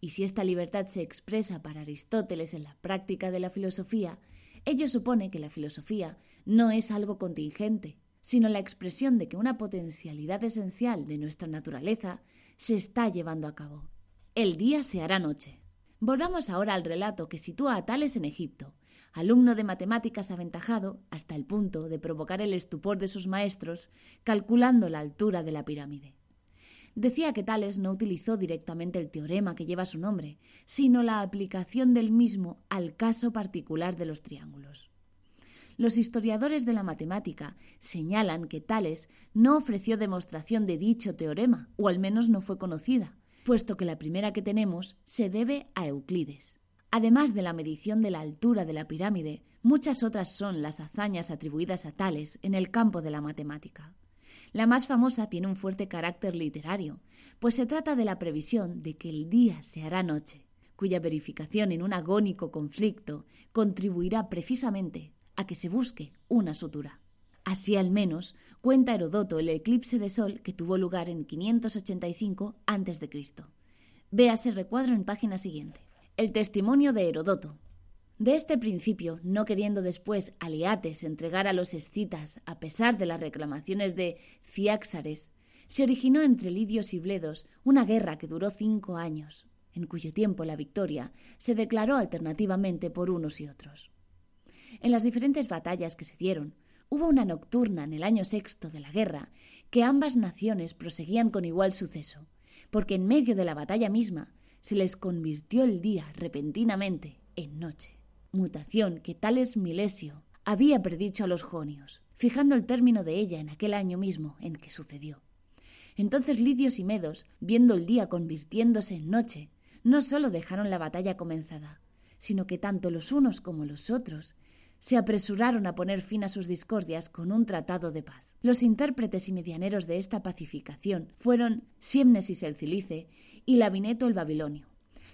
y si esta libertad se expresa para Aristóteles en la práctica de la filosofía, ello supone que la filosofía no es algo contingente, sino la expresión de que una potencialidad esencial de nuestra naturaleza se está llevando a cabo. El día se hará noche. Volvamos ahora al relato que sitúa a Tales en Egipto, alumno de matemáticas aventajado hasta el punto de provocar el estupor de sus maestros calculando la altura de la pirámide. Decía que Tales no utilizó directamente el teorema que lleva su nombre, sino la aplicación del mismo al caso particular de los triángulos. Los historiadores de la matemática señalan que Tales no ofreció demostración de dicho teorema, o al menos no fue conocida, puesto que la primera que tenemos se debe a Euclides. Además de la medición de la altura de la pirámide, muchas otras son las hazañas atribuidas a Tales en el campo de la matemática. La más famosa tiene un fuerte carácter literario, pues se trata de la previsión de que el día se hará noche, cuya verificación en un agónico conflicto contribuirá precisamente a que se busque una sutura. Así al menos cuenta Herodoto el eclipse de sol que tuvo lugar en 585 a.C. Véase el recuadro en página siguiente. El testimonio de Herodoto. De este principio, no queriendo después Aliates entregar a los escitas, a pesar de las reclamaciones de Ciáxares, se originó entre lidios y bledos una guerra que duró cinco años, en cuyo tiempo la victoria se declaró alternativamente por unos y otros. En las diferentes batallas que se dieron, hubo una nocturna en el año sexto de la guerra que ambas naciones proseguían con igual suceso, porque en medio de la batalla misma se les convirtió el día repentinamente en noche, mutación que Tales Milesio había predicho a los jonios, fijando el término de ella en aquel año mismo en que sucedió. Entonces lidios y medos, viendo el día convirtiéndose en noche, no sólo dejaron la batalla comenzada, sino que tanto los unos como los otros se apresuraron a poner fin a sus discordias con un tratado de paz. Los intérpretes y medianeros de esta pacificación fueron Siemnesis el Cilice y Labineto el Babilonio,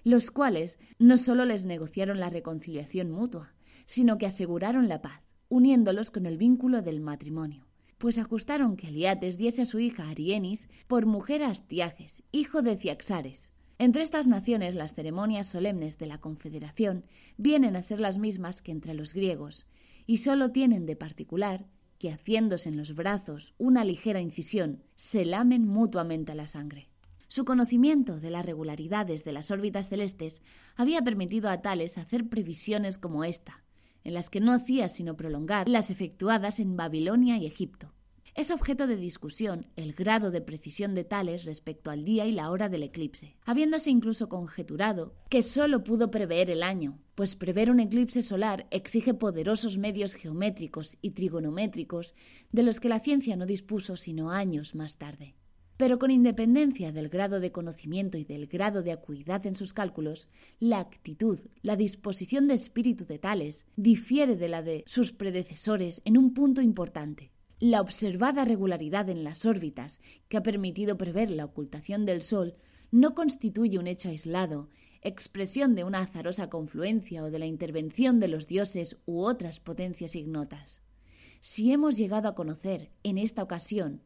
los cuales no sólo les negociaron la reconciliación mutua, sino que aseguraron la paz, uniéndolos con el vínculo del matrimonio, pues ajustaron que Aliates diese a su hija Arienis por mujer a Astiages, hijo de Ciaxares, entre estas naciones las ceremonias solemnes de la Confederación vienen a ser las mismas que entre los griegos, y sólo tienen de particular que haciéndose en los brazos una ligera incisión, se lamen mutuamente la sangre. Su conocimiento de las regularidades de las órbitas celestes había permitido a Tales hacer previsiones como esta, en las que no hacía sino prolongar las efectuadas en Babilonia y Egipto. Es objeto de discusión el grado de precisión de Tales respecto al día y la hora del eclipse, habiéndose incluso conjeturado que sólo pudo prever el año, pues prever un eclipse solar exige poderosos medios geométricos y trigonométricos de los que la ciencia no dispuso sino años más tarde. Pero con independencia del grado de conocimiento y del grado de acuidad en sus cálculos, la actitud, la disposición de espíritu de Tales difiere de la de sus predecesores en un punto importante. La observada regularidad en las órbitas, que ha permitido prever la ocultación del Sol, no constituye un hecho aislado expresión de una azarosa confluencia o de la intervención de los dioses u otras potencias ignotas. Si hemos llegado a conocer en esta ocasión,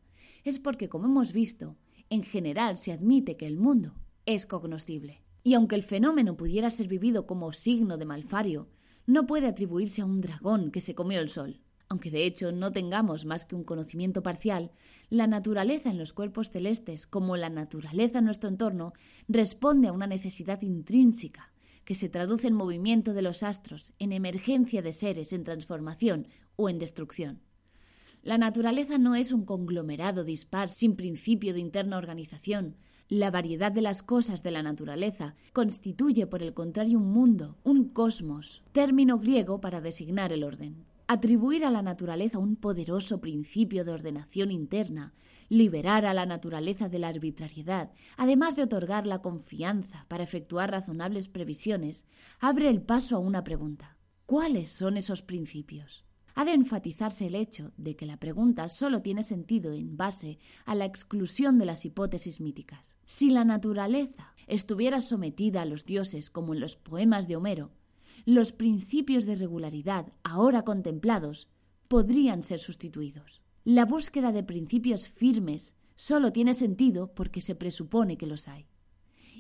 es porque, como hemos visto, en general se admite que el mundo es cognoscible. Y aunque el fenómeno pudiera ser vivido como signo de malfario, no puede atribuirse a un dragón que se comió el sol. Aunque de hecho no tengamos más que un conocimiento parcial, la naturaleza en los cuerpos celestes, como la naturaleza en nuestro entorno, responde a una necesidad intrínseca, que se traduce en movimiento de los astros, en emergencia de seres, en transformación o en destrucción. La naturaleza no es un conglomerado dispar sin principio de interna organización. La variedad de las cosas de la naturaleza constituye, por el contrario, un mundo, un cosmos, término griego para designar el orden. Atribuir a la naturaleza un poderoso principio de ordenación interna, liberar a la naturaleza de la arbitrariedad, además de otorgar la confianza para efectuar razonables previsiones, abre el paso a una pregunta. ¿Cuáles son esos principios? Ha de enfatizarse el hecho de que la pregunta solo tiene sentido en base a la exclusión de las hipótesis míticas. Si la naturaleza estuviera sometida a los dioses como en los poemas de Homero, los principios de regularidad ahora contemplados podrían ser sustituidos. La búsqueda de principios firmes solo tiene sentido porque se presupone que los hay.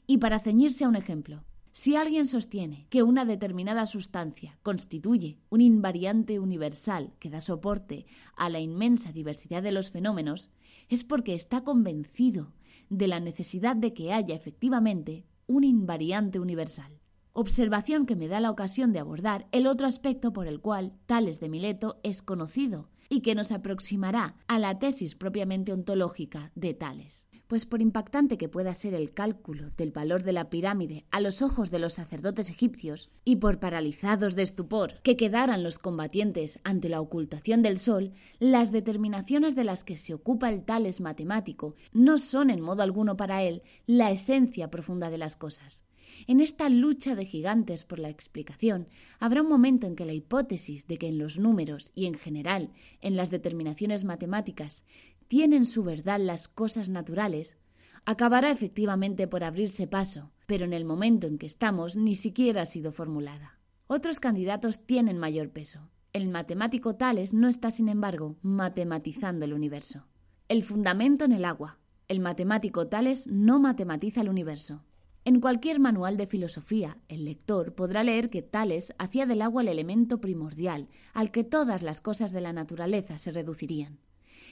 Y para ceñirse a un ejemplo, si alguien sostiene que una determinada sustancia constituye un invariante universal que da soporte a la inmensa diversidad de los fenómenos, es porque está convencido de la necesidad de que haya efectivamente un invariante universal. Observación que me da la ocasión de abordar el otro aspecto por el cual Tales de Mileto es conocido y que nos aproximará a la tesis propiamente ontológica de Tales pues por impactante que pueda ser el cálculo del valor de la pirámide a los ojos de los sacerdotes egipcios, y por paralizados de estupor que quedaran los combatientes ante la ocultación del sol, las determinaciones de las que se ocupa el tales matemático no son en modo alguno para él la esencia profunda de las cosas. En esta lucha de gigantes por la explicación, habrá un momento en que la hipótesis de que en los números y en general en las determinaciones matemáticas tienen su verdad las cosas naturales, acabará efectivamente por abrirse paso, pero en el momento en que estamos ni siquiera ha sido formulada. Otros candidatos tienen mayor peso. El matemático Tales no está, sin embargo, matematizando el universo. El fundamento en el agua. El matemático Tales no matematiza el universo. En cualquier manual de filosofía, el lector podrá leer que Tales hacía del agua el elemento primordial al que todas las cosas de la naturaleza se reducirían.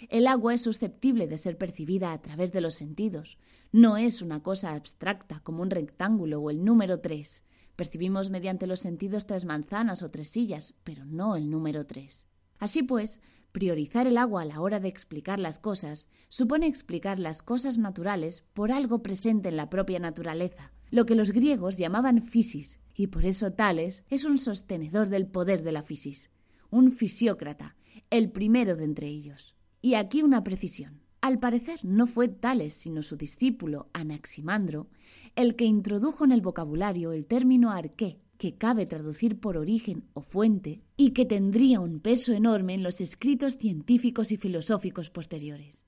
El agua es susceptible de ser percibida a través de los sentidos. No es una cosa abstracta como un rectángulo o el número tres. Percibimos mediante los sentidos tres manzanas o tres sillas, pero no el número tres. Así pues, priorizar el agua a la hora de explicar las cosas supone explicar las cosas naturales por algo presente en la propia naturaleza, lo que los griegos llamaban fisis, y por eso Tales es un sostenedor del poder de la fisis, un fisiócrata, el primero de entre ellos. Y aquí una precisión. Al parecer no fue Tales, sino su discípulo Anaximandro, el que introdujo en el vocabulario el término arqué, que cabe traducir por origen o fuente, y que tendría un peso enorme en los escritos científicos y filosóficos posteriores.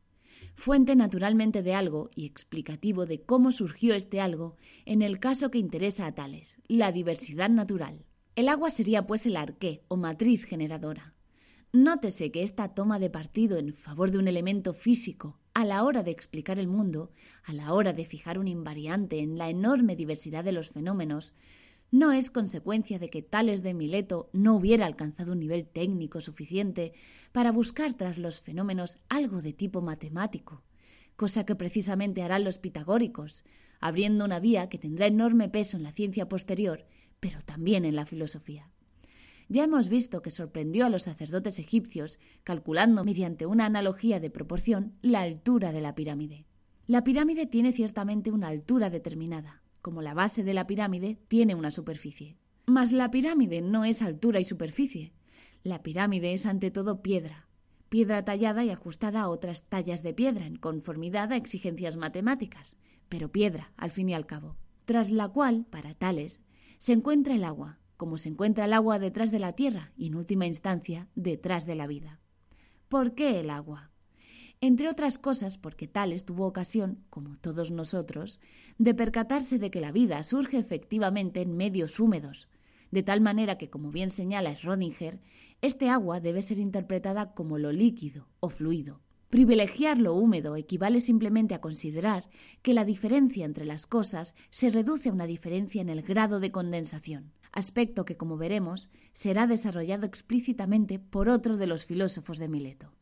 Fuente naturalmente de algo y explicativo de cómo surgió este algo en el caso que interesa a Tales, la diversidad natural. El agua sería pues el arqué o matriz generadora. Nótese que esta toma de partido en favor de un elemento físico a la hora de explicar el mundo, a la hora de fijar un invariante en la enorme diversidad de los fenómenos, no es consecuencia de que Tales de Mileto no hubiera alcanzado un nivel técnico suficiente para buscar tras los fenómenos algo de tipo matemático, cosa que precisamente harán los pitagóricos, abriendo una vía que tendrá enorme peso en la ciencia posterior, pero también en la filosofía. Ya hemos visto que sorprendió a los sacerdotes egipcios calculando mediante una analogía de proporción la altura de la pirámide. La pirámide tiene ciertamente una altura determinada, como la base de la pirámide tiene una superficie. Mas la pirámide no es altura y superficie. La pirámide es ante todo piedra, piedra tallada y ajustada a otras tallas de piedra en conformidad a exigencias matemáticas, pero piedra, al fin y al cabo, tras la cual, para tales, se encuentra el agua, como se encuentra el agua detrás de la tierra y, en última instancia, detrás de la vida. ¿Por qué el agua? entre otras cosas porque Tales tuvo ocasión, como todos nosotros, de percatarse de que la vida surge efectivamente en medios húmedos, de tal manera que, como bien señala Schrödinger, este agua debe ser interpretada como lo líquido o fluido. Privilegiar lo húmedo equivale simplemente a considerar que la diferencia entre las cosas se reduce a una diferencia en el grado de condensación, aspecto que, como veremos, será desarrollado explícitamente por otro de los filósofos de Mileto.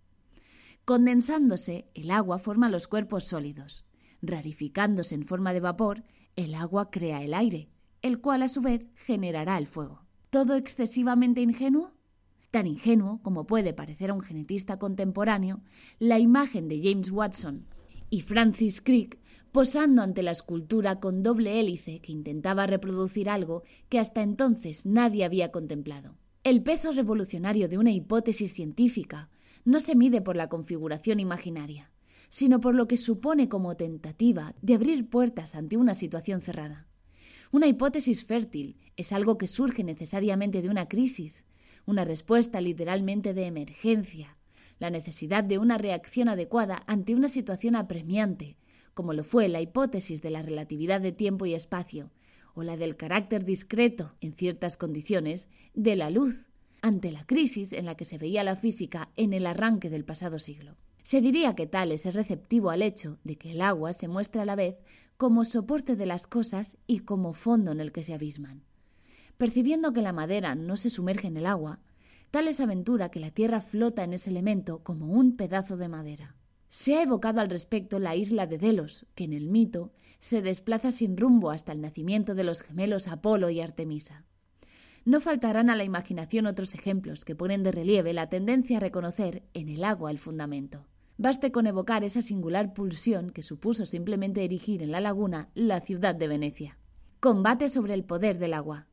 Condensándose, el agua forma los cuerpos sólidos. Rarificándose en forma de vapor, el agua crea el aire, el cual a su vez generará el fuego. ¿Todo excesivamente ingenuo? Tan ingenuo como puede parecer a un genetista contemporáneo la imagen de James Watson y Francis Crick posando ante la escultura con doble hélice que intentaba reproducir algo que hasta entonces nadie había contemplado. El peso revolucionario de una hipótesis científica no se mide por la configuración imaginaria, sino por lo que supone como tentativa de abrir puertas ante una situación cerrada. Una hipótesis fértil es algo que surge necesariamente de una crisis, una respuesta literalmente de emergencia, la necesidad de una reacción adecuada ante una situación apremiante, como lo fue la hipótesis de la relatividad de tiempo y espacio, o la del carácter discreto, en ciertas condiciones, de la luz, ante la crisis en la que se veía la física en el arranque del pasado siglo. Se diría que Tales es receptivo al hecho de que el agua se muestra a la vez como soporte de las cosas y como fondo en el que se abisman. Percibiendo que la madera no se sumerge en el agua, Tales aventura que la tierra flota en ese elemento como un pedazo de madera. Se ha evocado al respecto la isla de Delos, que en el mito se desplaza sin rumbo hasta el nacimiento de los gemelos Apolo y Artemisa. No faltarán a la imaginación otros ejemplos que ponen de relieve la tendencia a reconocer en el agua el fundamento. Baste con evocar esa singular pulsión que supuso simplemente erigir en la laguna la ciudad de Venecia. Combate sobre el poder del agua.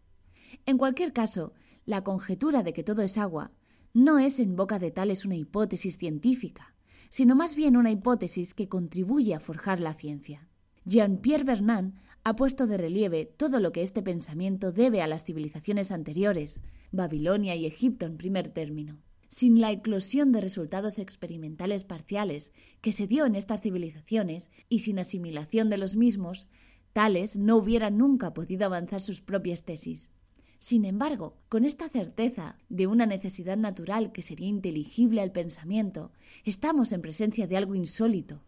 En cualquier caso, la conjetura de que todo es agua no es en boca de tales una hipótesis científica, sino más bien una hipótesis que contribuye a forjar la ciencia. Jean-Pierre Bernard ha puesto de relieve todo lo que este pensamiento debe a las civilizaciones anteriores, Babilonia y Egipto en primer término. Sin la eclosión de resultados experimentales parciales que se dio en estas civilizaciones y sin asimilación de los mismos, tales no hubieran nunca podido avanzar sus propias tesis. Sin embargo, con esta certeza de una necesidad natural que sería inteligible al pensamiento, estamos en presencia de algo insólito.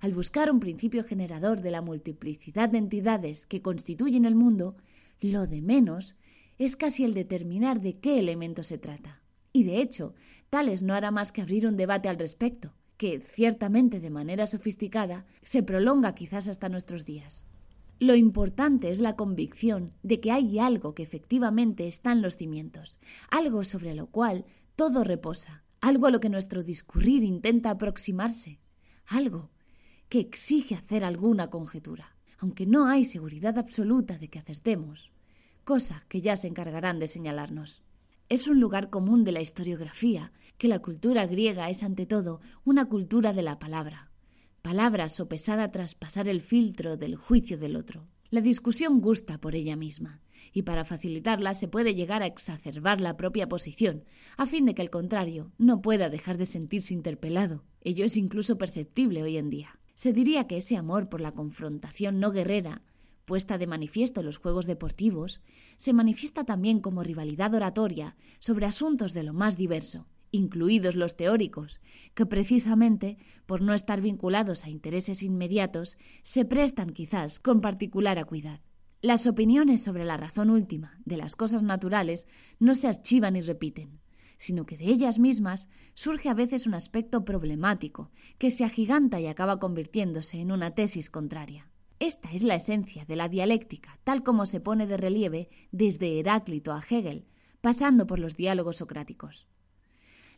Al buscar un principio generador de la multiplicidad de entidades que constituyen el mundo, lo de menos es casi el determinar de qué elemento se trata. Y de hecho, Tales no hará más que abrir un debate al respecto, que, ciertamente de manera sofisticada, se prolonga quizás hasta nuestros días. Lo importante es la convicción de que hay algo que efectivamente está en los cimientos, algo sobre lo cual todo reposa, algo a lo que nuestro discurrir intenta aproximarse, algo que exige hacer alguna conjetura, aunque no hay seguridad absoluta de que acertemos, cosa que ya se encargarán de señalarnos. Es un lugar común de la historiografía que la cultura griega es ante todo una cultura de la palabra, palabra sopesada tras pasar el filtro del juicio del otro. La discusión gusta por ella misma, y para facilitarla se puede llegar a exacerbar la propia posición, a fin de que el contrario no pueda dejar de sentirse interpelado. Ello es incluso perceptible hoy en día. Se diría que ese amor por la confrontación no guerrera puesta de manifiesto en los juegos deportivos, se manifiesta también como rivalidad oratoria sobre asuntos de lo más diverso, incluidos los teóricos, que precisamente por no estar vinculados a intereses inmediatos, se prestan quizás con particular acuidad. Las opiniones sobre la razón última de las cosas naturales no se archivan y repiten, sino que de ellas mismas surge a veces un aspecto problemático que se agiganta y acaba convirtiéndose en una tesis contraria. Esta es la esencia de la dialéctica, tal como se pone de relieve desde Heráclito a Hegel, pasando por los diálogos socráticos.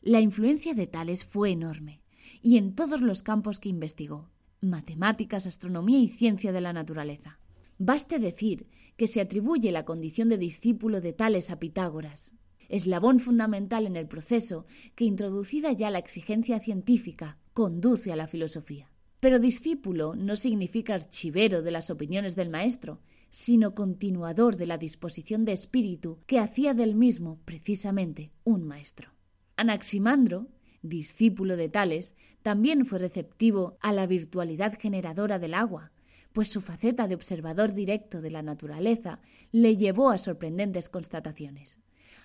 La influencia de Tales fue enorme, y en todos los campos que investigó, matemáticas, astronomía y ciencia de la naturaleza. Baste decir que se atribuye la condición de discípulo de Tales a Pitágoras, eslabón fundamental en el proceso que, introducida ya la exigencia científica, conduce a la filosofía. Pero discípulo no significa archivero de las opiniones del maestro, sino continuador de la disposición de espíritu que hacía del mismo precisamente un maestro. Anaximandro discípulo de Tales, también fue receptivo a la virtualidad generadora del agua, pues su faceta de observador directo de la naturaleza le llevó a sorprendentes constataciones.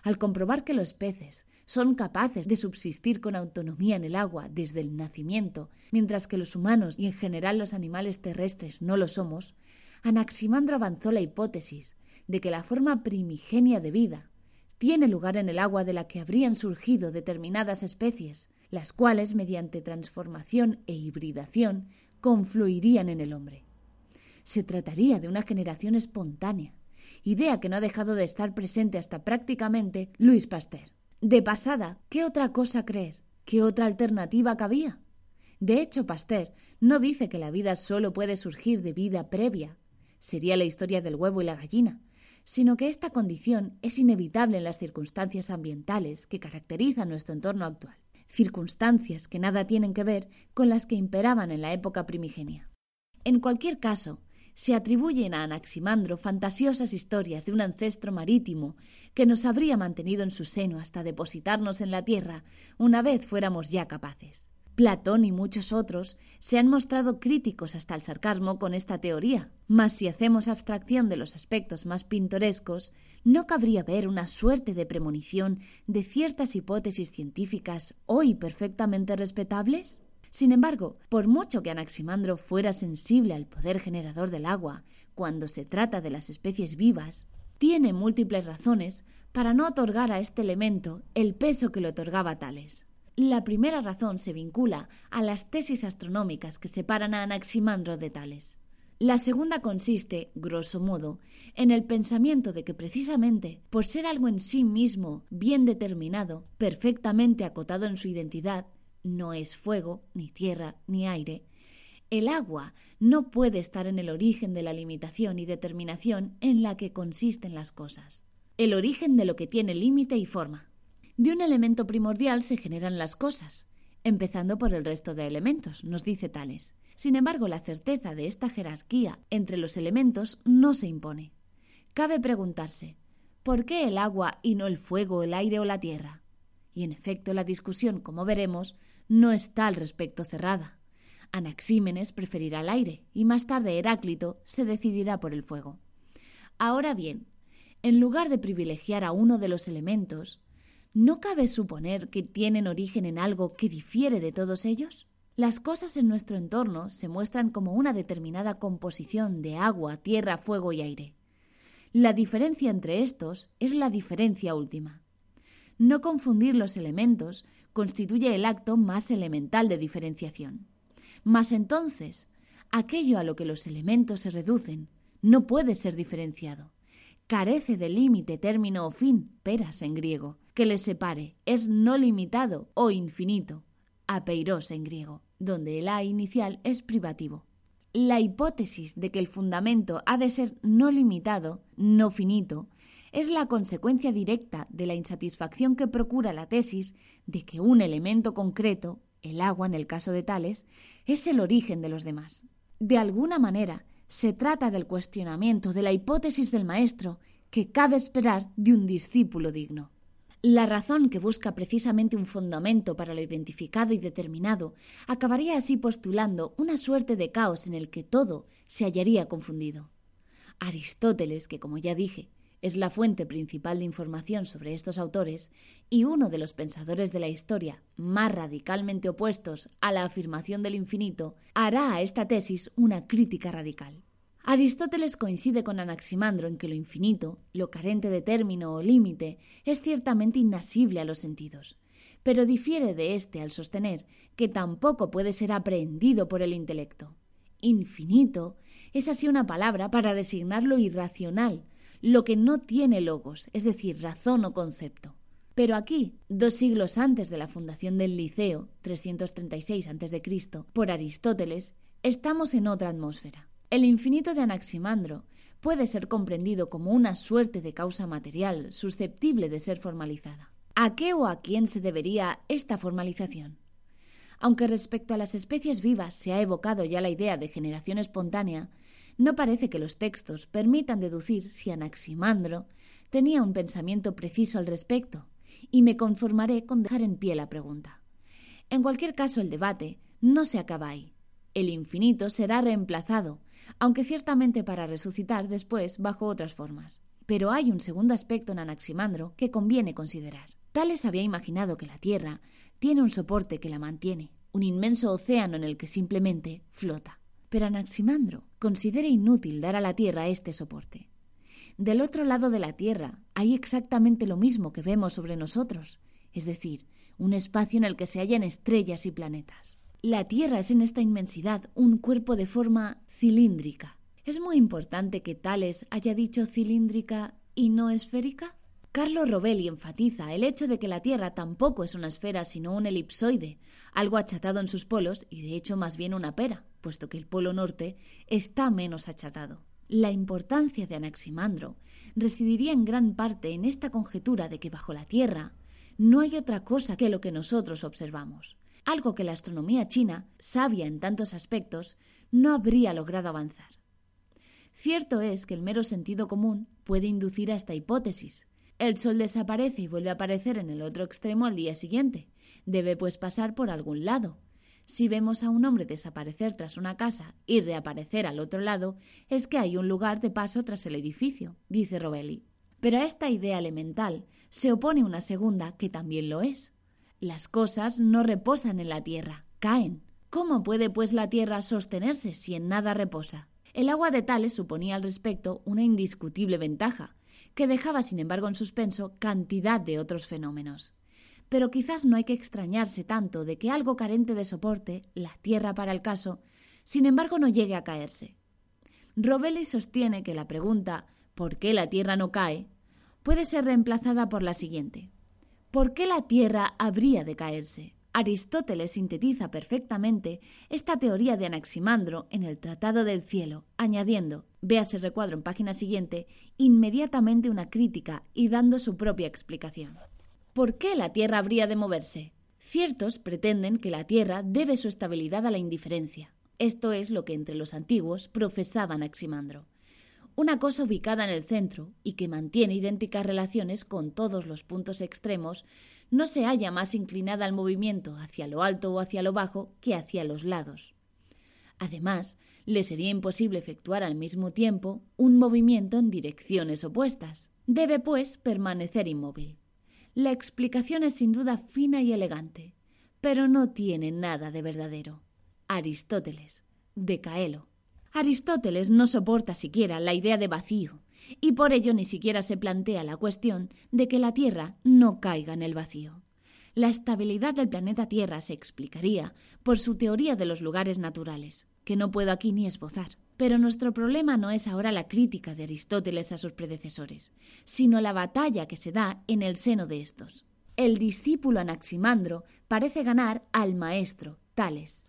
Al comprobar que los peces son capaces de subsistir con autonomía en el agua desde el nacimiento, mientras que los humanos y en general los animales terrestres no lo somos, Anaximandro avanzó la hipótesis de que la forma primigenia de vida tiene lugar en el agua de la que habrían surgido determinadas especies, las cuales, mediante transformación e hibridación, confluirían en el hombre. Se trataría de una generación espontánea, idea que no ha dejado de estar presente hasta prácticamente Luis Pasteur. De pasada, ¿qué otra cosa creer? ¿Qué otra alternativa cabía? De hecho, Pasteur no dice que la vida solo puede surgir de vida previa. Sería la historia del huevo y la gallina, sino que esta condición es inevitable en las circunstancias ambientales que caracterizan nuestro entorno actual, circunstancias que nada tienen que ver con las que imperaban en la época primigenia. En cualquier caso, se atribuyen a Anaximandro fantasiosas historias de un ancestro marítimo que nos habría mantenido en su seno hasta depositarnos en la tierra una vez fuéramos ya capaces. Platón y muchos otros se han mostrado críticos hasta el sarcasmo con esta teoría, mas si hacemos abstracción de los aspectos más pintorescos, ¿no cabría ver una suerte de premonición de ciertas hipótesis científicas hoy perfectamente respetables? Sin embargo, por mucho que Anaximandro fuera sensible al poder generador del agua cuando se trata de las especies vivas, tiene múltiples razones para no otorgar a este elemento el peso que le otorgaba Tales. La primera razón se vincula a las tesis astronómicas que separan a Anaximandro de Tales. La segunda consiste, grosso modo, en el pensamiento de que precisamente por ser algo en sí mismo bien determinado, perfectamente acotado en su identidad, no es fuego, ni tierra, ni aire, el agua no puede estar en el origen de la limitación y determinación en la que consisten las cosas, el origen de lo que tiene límite y forma. De un elemento primordial se generan las cosas, empezando por el resto de elementos, nos dice Tales. Sin embargo, la certeza de esta jerarquía entre los elementos no se impone. Cabe preguntarse, ¿por qué el agua y no el fuego, el aire o la tierra? Y en efecto, la discusión, como veremos, no está al respecto cerrada. Anaxímenes preferirá el aire y más tarde Heráclito se decidirá por el fuego. Ahora bien, en lugar de privilegiar a uno de los elementos, ¿no cabe suponer que tienen origen en algo que difiere de todos ellos? Las cosas en nuestro entorno se muestran como una determinada composición de agua, tierra, fuego y aire. La diferencia entre estos es la diferencia última. No confundir los elementos constituye el acto más elemental de diferenciación. Mas entonces, aquello a lo que los elementos se reducen no puede ser diferenciado carece de límite, término o fin, peras en griego, que les separe, es no limitado o infinito, apeiros en griego, donde el a inicial es privativo. La hipótesis de que el fundamento ha de ser no limitado, no finito, es la consecuencia directa de la insatisfacción que procura la tesis de que un elemento concreto, el agua en el caso de tales, es el origen de los demás. De alguna manera, se trata del cuestionamiento de la hipótesis del maestro que cabe esperar de un discípulo digno. La razón que busca precisamente un fundamento para lo identificado y determinado acabaría así postulando una suerte de caos en el que todo se hallaría confundido. Aristóteles, que como ya dije, es la fuente principal de información sobre estos autores y uno de los pensadores de la historia más radicalmente opuestos a la afirmación del infinito, hará a esta tesis una crítica radical. Aristóteles coincide con Anaximandro en que lo infinito, lo carente de término o límite, es ciertamente inasible a los sentidos, pero difiere de éste al sostener que tampoco puede ser aprehendido por el intelecto. Infinito es así una palabra para designar lo irracional, lo que no tiene logos, es decir, razón o concepto. Pero aquí, dos siglos antes de la fundación del Liceo, 336 a.C., por Aristóteles, estamos en otra atmósfera. El infinito de Anaximandro puede ser comprendido como una suerte de causa material susceptible de ser formalizada. ¿A qué o a quién se debería esta formalización? Aunque respecto a las especies vivas se ha evocado ya la idea de generación espontánea, no parece que los textos permitan deducir si Anaximandro tenía un pensamiento preciso al respecto, y me conformaré con dejar en pie la pregunta. En cualquier caso, el debate no se acaba ahí. El infinito será reemplazado, aunque ciertamente para resucitar después bajo otras formas. Pero hay un segundo aspecto en Anaximandro que conviene considerar. Tales había imaginado que la Tierra tiene un soporte que la mantiene, un inmenso océano en el que simplemente flota. Pero Anaximandro considera inútil dar a la Tierra este soporte. Del otro lado de la Tierra hay exactamente lo mismo que vemos sobre nosotros, es decir, un espacio en el que se hallan estrellas y planetas. La Tierra es en esta inmensidad un cuerpo de forma cilíndrica. ¿Es muy importante que Tales haya dicho cilíndrica y no esférica? Carlo Rovelli enfatiza el hecho de que la Tierra tampoco es una esfera sino un elipsoide, algo achatado en sus polos y de hecho más bien una pera, puesto que el polo norte está menos achatado. La importancia de Anaximandro residiría en gran parte en esta conjetura de que bajo la Tierra no hay otra cosa que lo que nosotros observamos, algo que la astronomía china, sabia en tantos aspectos, no habría logrado avanzar. Cierto es que el mero sentido común puede inducir a esta hipótesis. El Sol desaparece y vuelve a aparecer en el otro extremo al día siguiente. Debe pues pasar por algún lado. Si vemos a un hombre desaparecer tras una casa y reaparecer al otro lado, es que hay un lugar de paso tras el edificio, dice Rovelli. Pero a esta idea elemental se opone una segunda que también lo es. Las cosas no reposan en la tierra, caen. ¿Cómo puede pues la tierra sostenerse si en nada reposa? El agua de Tales suponía al respecto una indiscutible ventaja, que dejaba sin embargo en suspenso cantidad de otros fenómenos. Pero quizás no hay que extrañarse tanto de que algo carente de soporte, la tierra para el caso, sin embargo no llegue a caerse. Robelli sostiene que la pregunta ¿por qué la tierra no cae? puede ser reemplazada por la siguiente. ¿Por qué la tierra habría de caerse? Aristóteles sintetiza perfectamente esta teoría de Anaximandro en el Tratado del Cielo, añadiendo, véase recuadro en página siguiente, inmediatamente una crítica y dando su propia explicación. ¿Por qué la Tierra habría de moverse? Ciertos pretenden que la Tierra debe su estabilidad a la indiferencia. Esto es lo que entre los antiguos profesaba Anaximandro. Una cosa ubicada en el centro y que mantiene idénticas relaciones con todos los puntos extremos no se halla más inclinada al movimiento hacia lo alto o hacia lo bajo que hacia los lados. Además, le sería imposible efectuar al mismo tiempo un movimiento en direcciones opuestas. Debe, pues, permanecer inmóvil. La explicación es sin duda fina y elegante, pero no tiene nada de verdadero. Aristóteles, de Caelo. Aristóteles no soporta siquiera la idea de vacío, y por ello ni siquiera se plantea la cuestión de que la Tierra no caiga en el vacío. La estabilidad del planeta Tierra se explicaría por su teoría de los lugares naturales, que no puedo aquí ni esbozar. Pero nuestro problema no es ahora la crítica de Aristóteles a sus predecesores, sino la batalla que se da en el seno de estos. El discípulo Anaximandro parece ganar al maestro, Tales.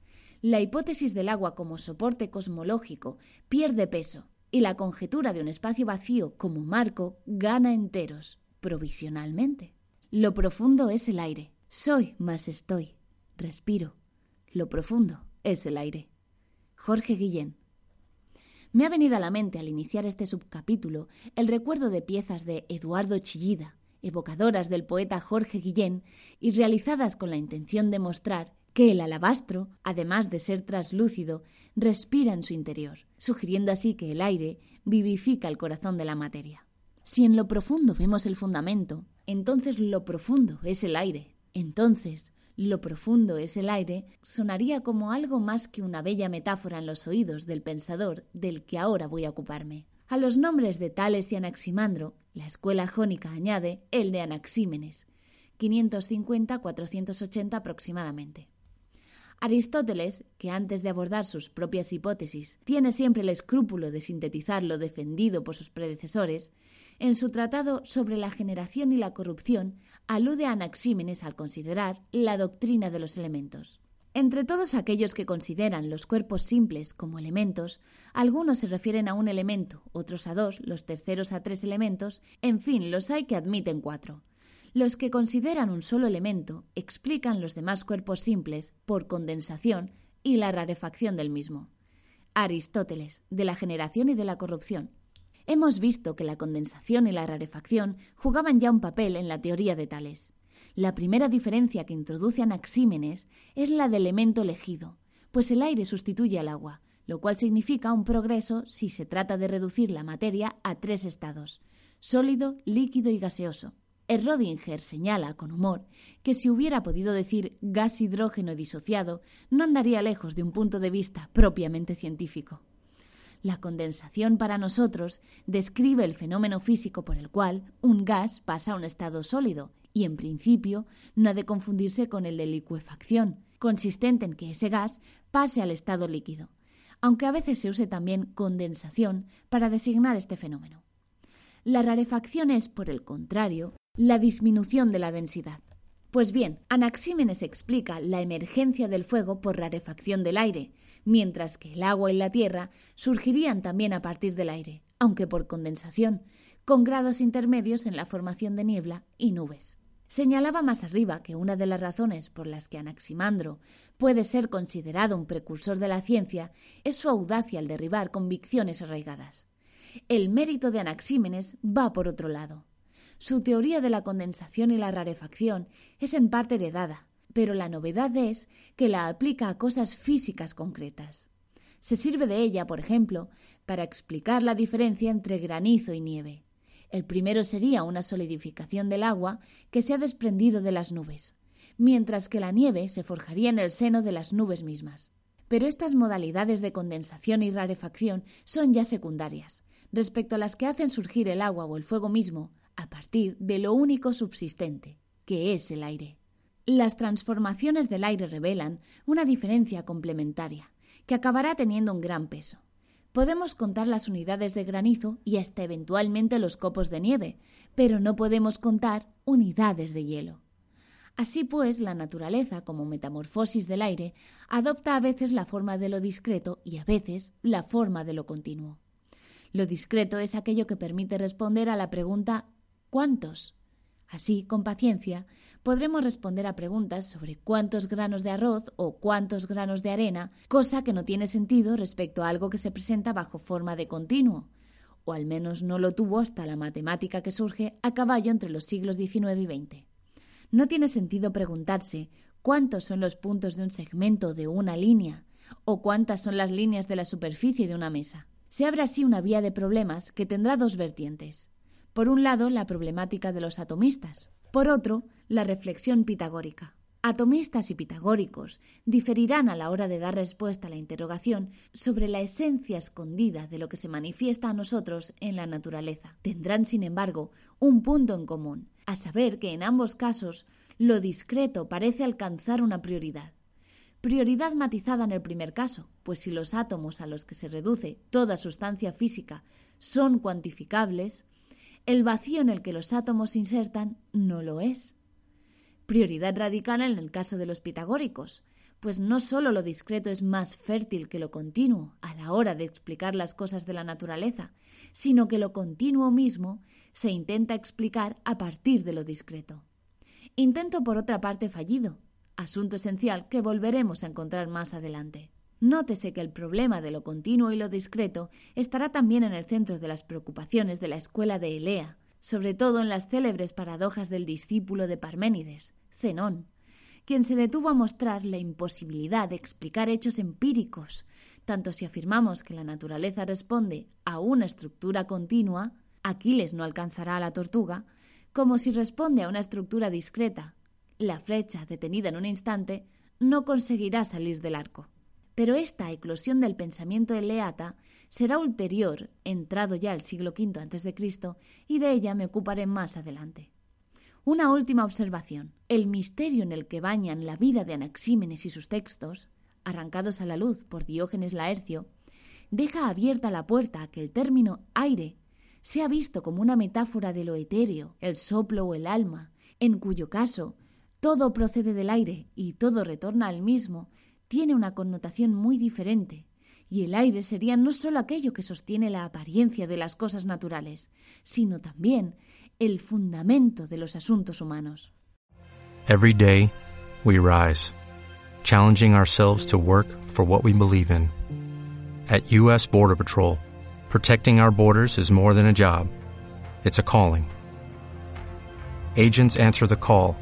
La hipótesis del agua como soporte cosmológico pierde peso y la conjetura de un espacio vacío como marco gana enteros, provisionalmente. Lo profundo es el aire. Soy más estoy. Respiro. Lo profundo es el aire. Jorge Guillén. Me ha venido a la mente al iniciar este subcapítulo el recuerdo de piezas de Eduardo Chillida, evocadoras del poeta Jorge Guillén y realizadas con la intención de mostrar que el alabastro, además de ser traslúcido, respira en su interior, sugiriendo así que el aire vivifica el corazón de la materia. Si en lo profundo vemos el fundamento, entonces lo profundo es el aire. Entonces, lo profundo es el aire sonaría como algo más que una bella metáfora en los oídos del pensador del que ahora voy a ocuparme. A los nombres de Tales y Anaximandro, la escuela jónica añade el de Anaxímenes, 550-480 aproximadamente. Aristóteles, que antes de abordar sus propias hipótesis tiene siempre el escrúpulo de sintetizar lo defendido por sus predecesores, en su tratado sobre la generación y la corrupción alude a Anaxímenes al considerar la doctrina de los elementos. Entre todos aquellos que consideran los cuerpos simples como elementos, algunos se refieren a un elemento, otros a dos, los terceros a tres elementos, en fin, los hay que admiten cuatro. Los que consideran un solo elemento explican los demás cuerpos simples por condensación y la rarefacción del mismo. Aristóteles, de la generación y de la corrupción. Hemos visto que la condensación y la rarefacción jugaban ya un papel en la teoría de Tales. La primera diferencia que introduce Anaxímenes es la de elemento elegido, pues el aire sustituye al agua, lo cual significa un progreso si se trata de reducir la materia a tres estados, sólido, líquido y gaseoso. El Rodinger señala con humor que si hubiera podido decir gas hidrógeno disociado, no andaría lejos de un punto de vista propiamente científico. La condensación para nosotros describe el fenómeno físico por el cual un gas pasa a un estado sólido y, en principio, no ha de confundirse con el de licuefacción, consistente en que ese gas pase al estado líquido, aunque a veces se use también condensación para designar este fenómeno. La rarefacción es, por el contrario, la disminución de la densidad. Pues bien, Anaxímenes explica la emergencia del fuego por rarefacción del aire, mientras que el agua y la tierra surgirían también a partir del aire, aunque por condensación, con grados intermedios en la formación de niebla y nubes. Señalaba más arriba que una de las razones por las que Anaximandro puede ser considerado un precursor de la ciencia es su audacia al derribar convicciones arraigadas. El mérito de Anaxímenes va por otro lado. Su teoría de la condensación y la rarefacción es en parte heredada, pero la novedad es que la aplica a cosas físicas concretas. Se sirve de ella, por ejemplo, para explicar la diferencia entre granizo y nieve. El primero sería una solidificación del agua que se ha desprendido de las nubes, mientras que la nieve se forjaría en el seno de las nubes mismas. Pero estas modalidades de condensación y rarefacción son ya secundarias, respecto a las que hacen surgir el agua o el fuego mismo a partir de lo único subsistente, que es el aire. Las transformaciones del aire revelan una diferencia complementaria, que acabará teniendo un gran peso. Podemos contar las unidades de granizo y hasta eventualmente los copos de nieve, pero no podemos contar unidades de hielo. Así pues, la naturaleza, como metamorfosis del aire, adopta a veces la forma de lo discreto y a veces la forma de lo continuo. Lo discreto es aquello que permite responder a la pregunta ¿cuántos? Así, con paciencia, podremos responder a preguntas sobre cuántos granos de arroz o cuántos granos de arena, cosa que no tiene sentido respecto a algo que se presenta bajo forma de continuo, o al menos no lo tuvo hasta la matemática que surge a caballo entre los siglos XIX y XX. No tiene sentido preguntarse cuántos son los puntos de un segmento de una línea o cuántas son las líneas de la superficie de una mesa. Se abre así una vía de problemas que tendrá dos vertientes. Por un lado, la problemática de los atomistas. Por otro, la reflexión pitagórica. Atomistas y pitagóricos diferirán a la hora de dar respuesta a la interrogación sobre la esencia escondida de lo que se manifiesta a nosotros en la naturaleza. Tendrán, sin embargo, un punto en común, a saber que en ambos casos lo discreto parece alcanzar una prioridad. Prioridad matizada en el primer caso, pues si los átomos a los que se reduce toda sustancia física son cuantificables, el vacío en el que los átomos se insertan no lo es. Prioridad radical en el caso de los pitagóricos, pues no solo lo discreto es más fértil que lo continuo a la hora de explicar las cosas de la naturaleza, sino que lo continuo mismo se intenta explicar a partir de lo discreto. Intento por otra parte fallido, asunto esencial que volveremos a encontrar más adelante. Nótese que el problema de lo continuo y lo discreto estará también en el centro de las preocupaciones de la escuela de Elea, sobre todo en las célebres paradojas del discípulo de Parménides, Zenón, quien se detuvo a mostrar la imposibilidad de explicar hechos empíricos, tanto si afirmamos que la naturaleza responde a una estructura continua, Aquiles no alcanzará a la tortuga, como si responde a una estructura discreta. La flecha, detenida en un instante, no conseguirá salir del arco. Pero esta eclosión del pensamiento eleata será ulterior, entrado ya el siglo V a.C., y de ella me ocuparé más adelante. Una última observación. El misterio en el que bañan la vida de Anaxímenes y sus textos, arrancados a la luz por Diógenes Laercio, deja abierta la puerta a que el término aire sea visto como una metáfora de lo etéreo, el soplo o el alma, en cuyo caso todo procede del aire y todo retorna al mismo, tiene una connotación muy diferente, y el aire sería no solo aquello que sostiene la apariencia de las cosas naturales, sino también el fundamento de los asuntos humanos. Every day, we rise, challenging ourselves to work for what we believe in. At U.S. Border Patrol, protecting our borders is more than a job, it's a calling. Agents answer the call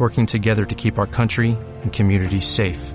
working together to keep our country and communities safe.